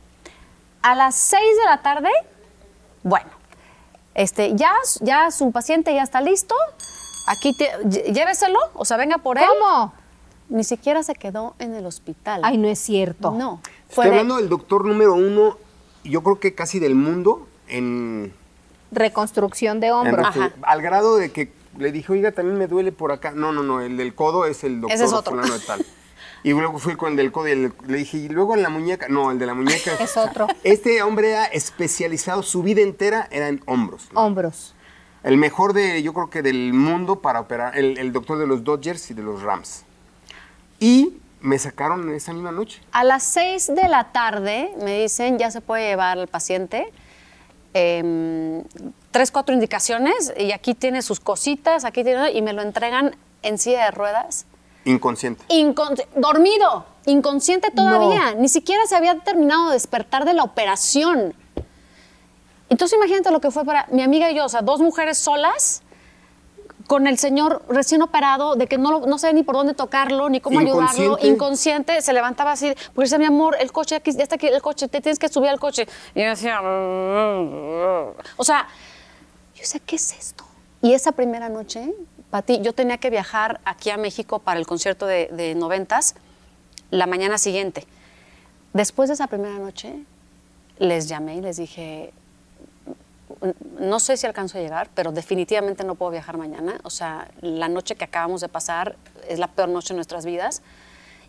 [SPEAKER 2] A las 6 de la tarde, bueno, este, ya, ya su paciente ya está listo. Aquí te, lléveselo, o sea, venga por él.
[SPEAKER 1] ¿Cómo?
[SPEAKER 2] Ni siquiera se quedó en el hospital.
[SPEAKER 1] Ay, no es cierto.
[SPEAKER 2] No.
[SPEAKER 3] Estoy hablando del doctor número uno, yo creo que casi del mundo, en...
[SPEAKER 1] Reconstrucción de
[SPEAKER 3] en
[SPEAKER 1] hombro.
[SPEAKER 2] Ajá.
[SPEAKER 3] al grado de que le dije, oiga, también me duele por acá. No, no, no, el del codo es el doctor
[SPEAKER 2] Ese es otro.
[SPEAKER 3] fulano de tal. Y luego fui con el del codo y el- le dije, y luego en la muñeca, no, el de la muñeca.
[SPEAKER 1] Es otro.
[SPEAKER 3] Este hombre era especializado, su vida entera era en hombros. ¿no?
[SPEAKER 1] Hombros.
[SPEAKER 3] El mejor de, yo creo que del mundo para operar, el, el doctor de los Dodgers y de los Rams. Y me sacaron esa misma noche.
[SPEAKER 2] A las 6 de la tarde me dicen, ya se puede llevar al paciente. em, tres, cuatro indicaciones y aquí tiene sus cositas, aquí tiene, y me lo entregan en silla de ruedas.
[SPEAKER 3] Inconsciente.
[SPEAKER 2] Incon- dormido, inconsciente todavía, ni siquiera se había terminado de despertar de la operación. Entonces imagínate lo que fue para mi amiga y yo, o sea, dos mujeres solas con el señor recién operado, de que no, no sé ni por dónde tocarlo, ni cómo ayudarlo,
[SPEAKER 3] Inconsciente.
[SPEAKER 2] se levantaba así, porque decía, mi amor, el coche, aquí, ya está aquí el coche, te tienes que subir al coche. Y yo decía, o sea, yo decía, ¿qué es esto? Y esa primera noche, Pati, yo tenía que viajar aquí a México para el concierto de, noventas la mañana siguiente. Después de esa primera noche, les llamé y les dije, no sé si alcanzo a llegar, pero definitivamente no puedo viajar mañana. O sea, la noche que acabamos de pasar es la peor noche de nuestras vidas.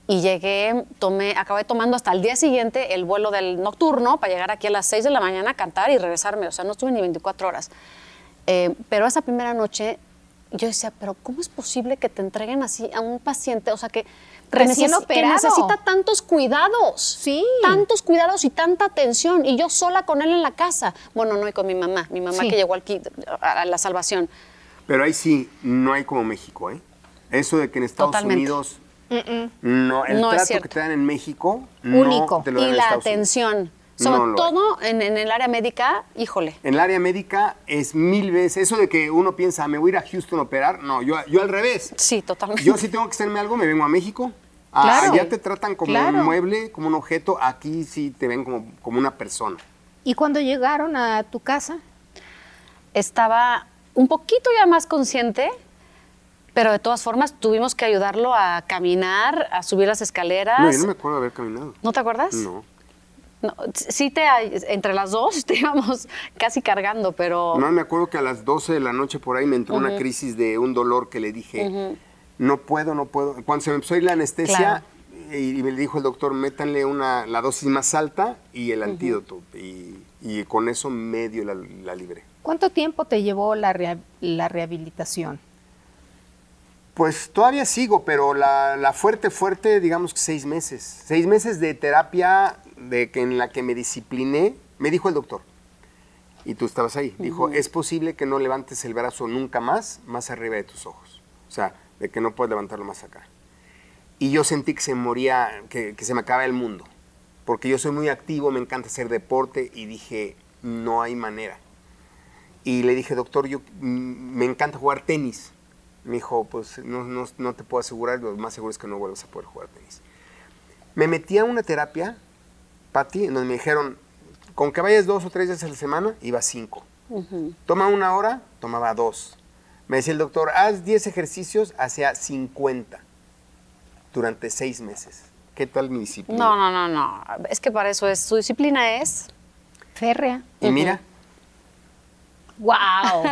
[SPEAKER 2] Y llegué, tomé, acabé tomando hasta el día siguiente el vuelo del nocturno para llegar aquí a las 6 de la mañana a cantar y regresarme. O sea, no estuve ni 24 horas. Eh, pero esa primera noche yo decía, pero ¿cómo es posible que te entreguen así a un paciente? O sea, que,
[SPEAKER 1] Recién
[SPEAKER 2] neces- que
[SPEAKER 1] operado.
[SPEAKER 2] necesita tantos cuidados.
[SPEAKER 1] Sí.
[SPEAKER 2] Tantos cuidados y tanta atención. Y yo sola con él en la casa. Bueno, no, y con mi mamá. Mi mamá
[SPEAKER 1] Sí.
[SPEAKER 2] que llegó aquí a la salvación.
[SPEAKER 3] Pero ahí sí, no hay como México, ¿eh? Eso de que en Estados
[SPEAKER 2] Totalmente.
[SPEAKER 3] Unidos no, el
[SPEAKER 2] No
[SPEAKER 3] trato que te dan en México
[SPEAKER 1] Único.
[SPEAKER 3] no te lo
[SPEAKER 2] Y
[SPEAKER 3] en
[SPEAKER 2] la
[SPEAKER 3] Estados Unidos.
[SPEAKER 2] Sobre
[SPEAKER 3] No
[SPEAKER 2] todo en, en el área médica, híjole.
[SPEAKER 3] En el área médica es mil veces. Eso de que uno piensa, me voy a ir a Houston a operar. No, yo, yo al revés.
[SPEAKER 2] Sí, totalmente.
[SPEAKER 3] Yo si tengo que hacerme algo, me vengo a México. Ah,
[SPEAKER 1] Claro.
[SPEAKER 3] Allá te tratan como
[SPEAKER 1] Claro.
[SPEAKER 3] un mueble, como un objeto. Aquí sí te ven como, como una persona.
[SPEAKER 1] ¿Y cuando llegaron a tu casa?
[SPEAKER 2] estaba un poquito ya más consciente, Pero de todas formas tuvimos que ayudarlo a caminar, a subir las escaleras.
[SPEAKER 3] No, yo no me acuerdo de haber caminado.
[SPEAKER 2] ¿No te acuerdas?
[SPEAKER 3] No.
[SPEAKER 2] No, sí te, entre las dos te íbamos casi cargando, pero...
[SPEAKER 3] No, me acuerdo que a las 12 de la noche por ahí me entró una crisis de un dolor que le dije, no puedo, no puedo. Cuando se me empezó a ir la anestesia
[SPEAKER 2] Claro.
[SPEAKER 3] y, y me dijo el doctor, métanle una, la dosis más alta y el antídoto. Y, y con eso medio la, la libré.
[SPEAKER 1] ¿Cuánto tiempo te llevó la, rea- la rehabilitación?
[SPEAKER 3] Pues todavía sigo, pero la, la fuerte, fuerte, digamos que seis meses. Seis meses de terapia de que en la que me discipliné, me dijo el doctor. Y tú estabas ahí. Dijo, es posible que no levantes el brazo nunca más, más arriba de tus ojos. O sea, de que no puedes levantarlo más acá. Y yo sentí que se moría, que, que se me acaba el mundo. Porque yo soy muy activo, me encanta hacer deporte y dije, no hay manera. Y le dije, doctor, yo mm, me encanta jugar tenis. Me dijo, pues no, no- no te puedo asegurar, lo más seguro es que no vuelvas a poder jugar tenis. Me metí a una terapia, Patti, donde me dijeron, con que vayas dos o tres veces a la semana, iba cinco. Toma una hora, tomaba dos. Me decía el doctor, haz 10 ejercicios, hacía 50 durante seis meses. ¿Qué tal mi disciplina?
[SPEAKER 2] No, no, no, no. Es que para eso es, su disciplina es...
[SPEAKER 1] Férrea.
[SPEAKER 3] Y mira,
[SPEAKER 1] ¡Wow!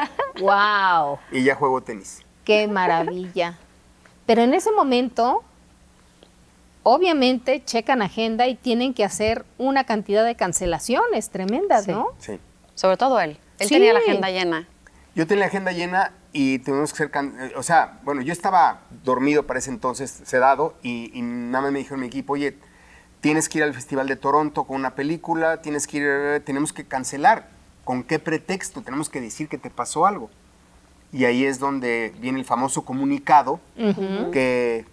[SPEAKER 1] ¡Wow!
[SPEAKER 3] y ya juego tenis.
[SPEAKER 1] ¡Qué maravilla! Pero en ese momento, obviamente, checan agenda y tienen que hacer una cantidad de cancelaciones tremendas, ¿no?
[SPEAKER 3] Sí.
[SPEAKER 2] Sobre todo él. Él
[SPEAKER 1] Sí.
[SPEAKER 2] tenía la agenda llena.
[SPEAKER 3] Yo tenía la agenda llena y tuvimos que ser, can- eh, o sea, bueno, yo estaba dormido para ese entonces, sedado, y, y nada más me dijeron mi equipo, oye, tienes que ir al Festival de Toronto con una película, tienes que ir, eh, tenemos que cancelar. ¿Con qué pretexto? Tenemos que decir que te pasó algo. Y ahí es donde viene el famoso comunicado que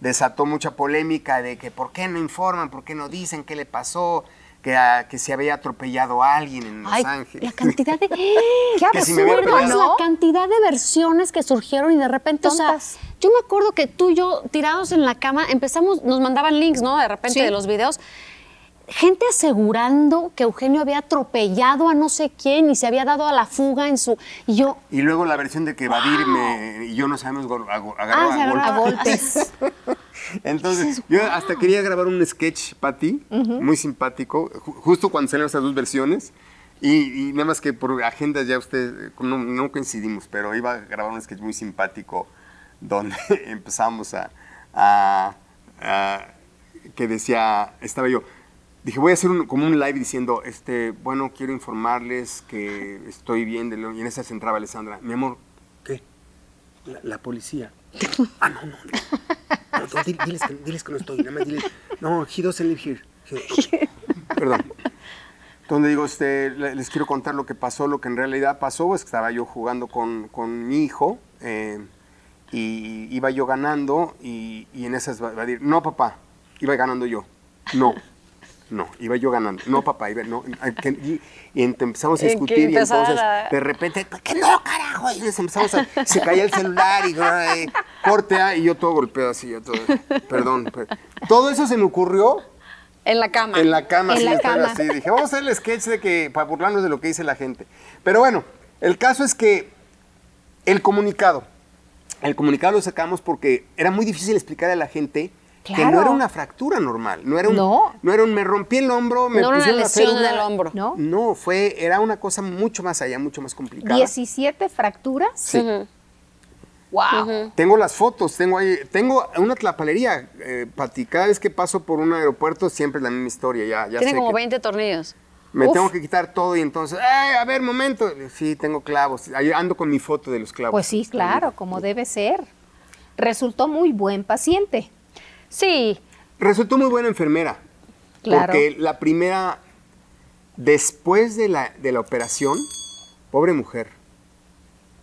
[SPEAKER 3] desató mucha polémica de que por qué no informan, por qué no dicen qué le pasó, que, ah, que se había atropellado a alguien en Los
[SPEAKER 2] Ay,
[SPEAKER 3] Ángeles.
[SPEAKER 2] la cantidad de... ¡Qué
[SPEAKER 3] Que si me había
[SPEAKER 2] absurdo!
[SPEAKER 3] peleado.
[SPEAKER 2] La cantidad de versiones que surgieron y de repente, o sea, yo me acuerdo que tú y yo tirados en la cama empezamos, nos mandaban links, ¿no? De repente
[SPEAKER 1] Sí.
[SPEAKER 2] de los videos. Gente asegurando que Eugenio había atropellado a no sé quién y se había dado a la fuga en su... Y yo,
[SPEAKER 3] Y luego la versión de que Badir y yo no sabemos, agarró
[SPEAKER 2] Ah, se
[SPEAKER 3] a
[SPEAKER 2] agarró
[SPEAKER 1] A
[SPEAKER 3] golpes.
[SPEAKER 1] golpes.
[SPEAKER 3] Entonces, yo hasta quería grabar un sketch para ti, muy simpático, ju- justo cuando salieron esas dos versiones. Y, y nada más que por agendas ya ustedes, no, no coincidimos, pero iba a grabar un sketch muy simpático donde empezamos a, a- a- que decía, estaba yo, dije, voy a hacer un- como un live diciendo, este, bueno, quiero informarles que estoy bien, de lo-", y en esa se entraba Alessandra, mi amor, ¿qué? La, la policía. ah, no, no, no. No, no, di- diles, que, diles que no estoy, nada más diles, no, he doesn't live here. He- Perdón. Donde digo, este, le- les quiero contar lo que pasó, lo que en realidad pasó, es que estaba yo jugando con, con mi hijo eh, y iba yo ganando y, y en esas va va a decir, no papá, iba ganando yo, no, no, iba yo ganando, no papá, iba, no, y, empezamos a discutir y entonces de repente, "¿Por qué no, carajo? Y nos empezamos a, se caía el celular y ay, corte y yo todo golpeado así, yo todo, perdón, per- todo eso se me ocurrió
[SPEAKER 2] en la cama.
[SPEAKER 3] en la cama,
[SPEAKER 1] En
[SPEAKER 3] sí,
[SPEAKER 1] la cama.
[SPEAKER 3] así. Dije, vamos a hacer el sketch de que, para burlarnos de lo que dice la gente. Pero bueno, el caso es que el comunicado, el comunicado lo sacamos porque era muy difícil explicar a la gente que no era una fractura normal, no era un,
[SPEAKER 1] No.
[SPEAKER 3] era un me rompí el hombro, me
[SPEAKER 2] No una
[SPEAKER 3] pusieron la
[SPEAKER 2] lesión en
[SPEAKER 3] férula.
[SPEAKER 2] el hombro.
[SPEAKER 1] ¿No?
[SPEAKER 3] No, fue, era una cosa mucho más allá, mucho más complicada.
[SPEAKER 1] 17 fracturas.
[SPEAKER 3] Sí.
[SPEAKER 1] ¡Wow!
[SPEAKER 3] Tengo las fotos, tengo ahí, tengo una tlapalería, eh, Pati, cada vez que paso por un aeropuerto siempre es la misma historia, ya, ya
[SPEAKER 2] Tiene
[SPEAKER 3] sé
[SPEAKER 2] como
[SPEAKER 3] que-
[SPEAKER 2] 20 tornillos.
[SPEAKER 3] Me
[SPEAKER 2] Uf.
[SPEAKER 3] tengo que quitar todo y entonces, ¡ay, a ver, momento! Sí, tengo clavos. Ahí ando con mi foto de los clavos.
[SPEAKER 1] Pues sí, claro, como debe ser. Resultó muy buen paciente.
[SPEAKER 2] Sí,
[SPEAKER 3] Resultó muy buena enfermera.
[SPEAKER 1] Claro.
[SPEAKER 3] Porque la primera, después de la, de la operación, pobre mujer,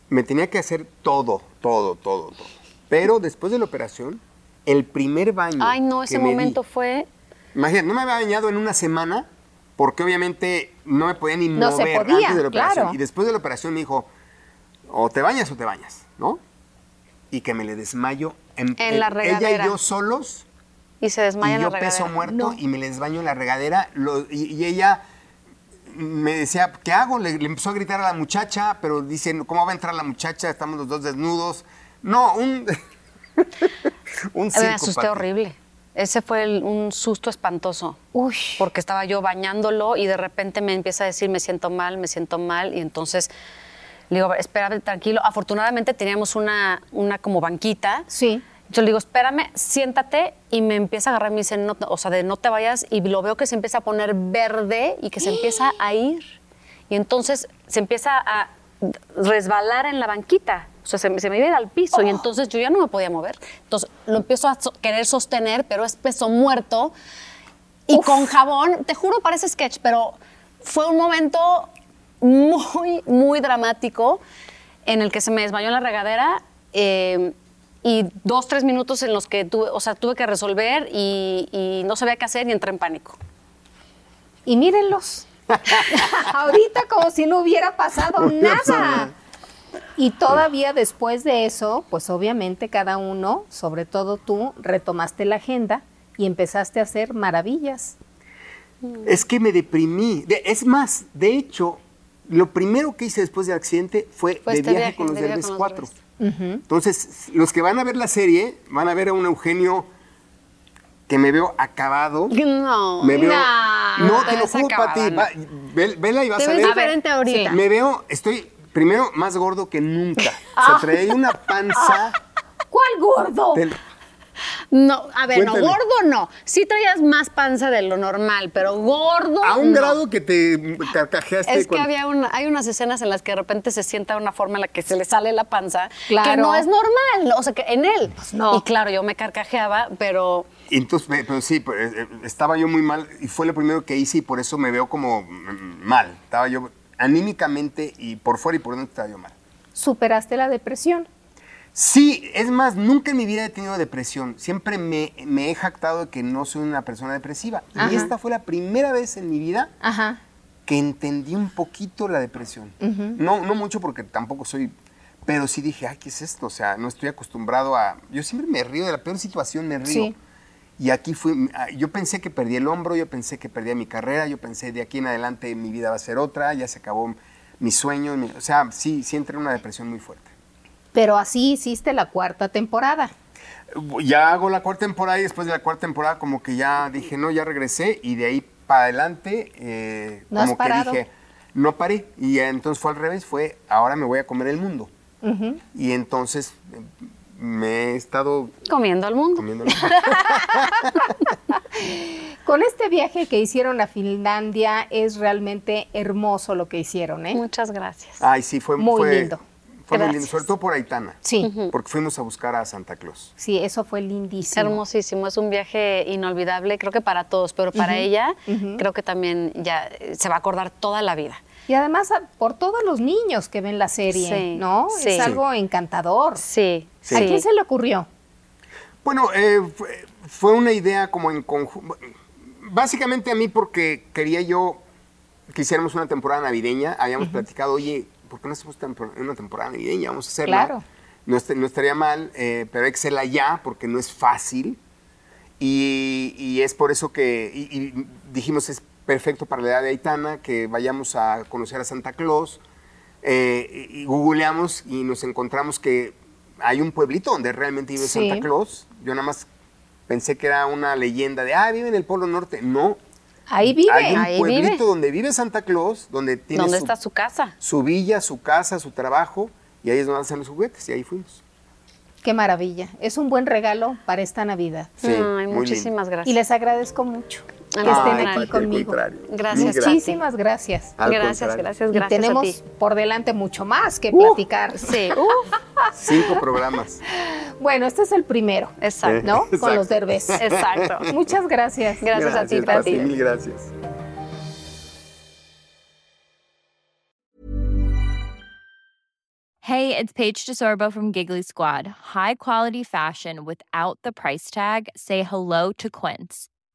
[SPEAKER 3] me tenía que hacer todo, todo, todo, todo. Pero después de la operación, el primer baño.
[SPEAKER 2] ay no,
[SPEAKER 3] que
[SPEAKER 2] ese
[SPEAKER 3] me di-
[SPEAKER 2] momento fue...
[SPEAKER 3] Imagínate, no me había bañado en una semana porque obviamente no me podía ni
[SPEAKER 1] No
[SPEAKER 3] mover
[SPEAKER 1] podía,
[SPEAKER 3] antes de la operación.
[SPEAKER 1] claro.
[SPEAKER 3] Y después de la operación me dijo, o te bañas o te bañas, ¿no? Y que me le desmayo en,
[SPEAKER 2] En la
[SPEAKER 3] Ella
[SPEAKER 2] regadera.
[SPEAKER 3] y yo solos
[SPEAKER 2] Y se desmaya
[SPEAKER 3] y
[SPEAKER 2] en
[SPEAKER 3] yo
[SPEAKER 2] la
[SPEAKER 3] peso
[SPEAKER 2] regadera.
[SPEAKER 3] muerto
[SPEAKER 1] No.
[SPEAKER 3] y me les baño en la regadera lo- y, y ella me decía, ¿qué hago? Le, le empezó a gritar a la muchacha, pero dice, ¿cómo va a entrar la muchacha? Estamos los dos desnudos. No, un. un
[SPEAKER 2] Me
[SPEAKER 3] circo,
[SPEAKER 2] asusté
[SPEAKER 3] Pati.
[SPEAKER 2] horrible. Ese fue el- un susto espantoso.
[SPEAKER 1] Uy.
[SPEAKER 2] Porque estaba yo bañándolo y de repente me empieza a decir, me siento mal, me siento mal. Y entonces le digo, espérame, tranquilo. Afortunadamente teníamos una, una como banquita.
[SPEAKER 1] Sí.
[SPEAKER 2] Yo le digo, espérame, siéntate. Y me empieza a agarrar y me dice, no, o sea, de no te vayas. Y lo veo que se empieza a poner verde y que se empieza a ir. Y entonces se empieza a resbalar en la banquita. O sea, se, me- se me iba a ir al piso y entonces yo ya no me podía mover. Entonces lo empiezo a so- querer sostener, pero es peso muerto. Y con jabón, te juro, parece sketch, pero fue un momento muy, muy dramático en el que se me desmayó en la regadera eh, y dos, tres minutos en los que tuve, o sea, tuve que resolver y, y no sabía qué hacer y entré en pánico.
[SPEAKER 1] Y mírenlos. Ahorita como si no hubiera pasado nada. Y todavía después de eso, pues obviamente cada uno, sobre todo tú, retomaste la agenda y empezaste a hacer maravillas.
[SPEAKER 3] Es que me deprimí. De- es más, de hecho, lo primero que hice después del accidente fue, de
[SPEAKER 2] este
[SPEAKER 3] viaje,
[SPEAKER 2] viaje,
[SPEAKER 3] con los Derbez
[SPEAKER 2] con los
[SPEAKER 3] 4.
[SPEAKER 2] Derbez.
[SPEAKER 3] Entonces, los que van a ver la serie van a ver a un Eugenio que me veo acabado.
[SPEAKER 2] No.
[SPEAKER 3] Me veo.
[SPEAKER 1] No,
[SPEAKER 3] no,
[SPEAKER 2] te
[SPEAKER 3] te lo juro, Pati. ve- Vela y vas
[SPEAKER 2] Te
[SPEAKER 3] a ver.
[SPEAKER 2] diferente ahorita.
[SPEAKER 3] Me veo, estoy primero más gordo que nunca. O sea, traía una panza.
[SPEAKER 1] ¿Cuál gordo?
[SPEAKER 3] del-
[SPEAKER 2] No, a ver,
[SPEAKER 3] Cuéntale.
[SPEAKER 2] no, gordo no. Sí traías más panza de lo normal, pero gordo.
[SPEAKER 3] a un
[SPEAKER 2] no.
[SPEAKER 3] grado que te carcajeaste.
[SPEAKER 2] Es que
[SPEAKER 3] cuando-
[SPEAKER 2] había una, hay unas escenas en las que de repente se sienta de una forma en la que se le sale la panza, que
[SPEAKER 1] Claro.
[SPEAKER 2] no es normal, o sea, que en él.
[SPEAKER 1] no.
[SPEAKER 2] Y claro, yo me carcajeaba, pero
[SPEAKER 3] Entonces, pero sí, pues, eh, estaba yo muy mal y fue lo primero que hice y por eso me veo como mm, mal. Estaba yo anímicamente y por fuera y por dentro estaba yo mal.
[SPEAKER 1] Superaste la depresión.
[SPEAKER 3] Sí, es más, nunca en mi vida he tenido depresión. Siempre me, me he jactado de que no soy una persona depresiva.
[SPEAKER 1] Ajá.
[SPEAKER 3] Y esta fue la primera vez en mi vida
[SPEAKER 1] Ajá.
[SPEAKER 3] que entendí un poquito la depresión. no, no mucho porque tampoco soy, pero sí dije, ay, ¿qué es esto? O sea, no estoy acostumbrado a... Yo siempre me río de la peor situación, me río.
[SPEAKER 1] Sí.
[SPEAKER 3] Y aquí fui, ah, yo pensé que perdí el hombro, yo pensé que perdía mi carrera, yo pensé de aquí en adelante mi vida va a ser otra, ya se acabó mi sueño, mi- o sea, sí, sí entré en una depresión muy fuerte.
[SPEAKER 1] Pero así hiciste la cuarta temporada.
[SPEAKER 3] Ya hago la cuarta temporada y después de la cuarta temporada como que ya dije, no, ya regresé y de ahí para adelante eh,
[SPEAKER 1] ¿No has
[SPEAKER 3] como que dije, no paré. Y entonces fue al revés, fue, ahora me voy a comer el mundo. Y entonces me he estado
[SPEAKER 2] comiendo al mundo.
[SPEAKER 3] comiendo el mundo.
[SPEAKER 1] Con este viaje que hicieron a Finlandia es realmente hermoso lo que hicieron, ¿eh?
[SPEAKER 2] Muchas gracias.
[SPEAKER 3] Ay, sí, fue
[SPEAKER 1] Muy
[SPEAKER 3] fue-
[SPEAKER 1] lindo.
[SPEAKER 3] Fue muy
[SPEAKER 2] Gracias.
[SPEAKER 3] lindo, sobre todo por Aitana.
[SPEAKER 1] Sí,
[SPEAKER 3] Porque fuimos a buscar a Santa Claus.
[SPEAKER 1] sí, eso fue lindísimo.
[SPEAKER 2] Hermosísimo, es un viaje inolvidable, creo que para todos, pero para ella creo que también ya eh, se va a acordar toda la vida.
[SPEAKER 1] Y además a- por todos los niños que ven la serie,
[SPEAKER 2] Sí,
[SPEAKER 1] ¿no?
[SPEAKER 2] sí.
[SPEAKER 1] Es algo encantador.
[SPEAKER 2] Sí,
[SPEAKER 3] Sí.
[SPEAKER 1] ¿A quién se le ocurrió?
[SPEAKER 3] Bueno, eh, fue, fue una idea como en conjunto. Básicamente a mí porque quería yo que hiciéramos una temporada navideña. Habíamos platicado, oye, ¿por qué no hacemos tempor- una temporada navideña? Vamos a hacerla.
[SPEAKER 1] Claro.
[SPEAKER 3] No, est- no estaría mal, eh, pero hacerla ya porque no es fácil. Y, y es por eso que y- y dijimos es perfecto para la edad de Aitana que vayamos a conocer a Santa Claus. Eh, y, y googleamos y nos encontramos que hay un pueblito donde realmente vive
[SPEAKER 1] Sí.
[SPEAKER 3] Santa Claus. Yo nada más pensé que era una leyenda de, ah, vive en el Polo Norte. No.
[SPEAKER 1] Ahí vive.
[SPEAKER 3] Hay un
[SPEAKER 2] Ahí
[SPEAKER 3] pueblito
[SPEAKER 2] vive.
[SPEAKER 3] donde vive Santa Claus, donde tiene
[SPEAKER 2] ¿Dónde
[SPEAKER 3] su,
[SPEAKER 2] está su casa?
[SPEAKER 3] su villa, su casa, su trabajo, y ahí es donde hacen los juguetes, y ahí fuimos.
[SPEAKER 1] Qué maravilla. Es un buen regalo para esta Navidad.
[SPEAKER 3] Sí,
[SPEAKER 2] Ay,
[SPEAKER 3] muy lindo.
[SPEAKER 2] muchísimas gracias.
[SPEAKER 1] Y les agradezco mucho que estén aquí conmigo.
[SPEAKER 3] contrario.
[SPEAKER 2] Gracias,
[SPEAKER 1] Muchísimas gracias.
[SPEAKER 3] Al
[SPEAKER 2] gracias,
[SPEAKER 3] contrario.
[SPEAKER 2] gracias,
[SPEAKER 1] Y
[SPEAKER 2] gracias
[SPEAKER 1] tenemos
[SPEAKER 2] a ti.
[SPEAKER 1] por delante mucho más que
[SPEAKER 3] Uh.
[SPEAKER 1] platicar.
[SPEAKER 2] Sí,
[SPEAKER 3] Cinco programas.
[SPEAKER 1] Bueno, este es el primero,
[SPEAKER 2] exacto.
[SPEAKER 1] ¿no?
[SPEAKER 3] Exacto.
[SPEAKER 1] Con los derbés.
[SPEAKER 2] Exacto.
[SPEAKER 1] Muchas gracias.
[SPEAKER 2] Gracias, a ti,
[SPEAKER 3] Pati,
[SPEAKER 2] Pati.
[SPEAKER 3] Mil gracias.
[SPEAKER 7] Hey, it's Paige DeSorbo from Giggly Squad. High quality fashion without the price tag. Say hello to Quince.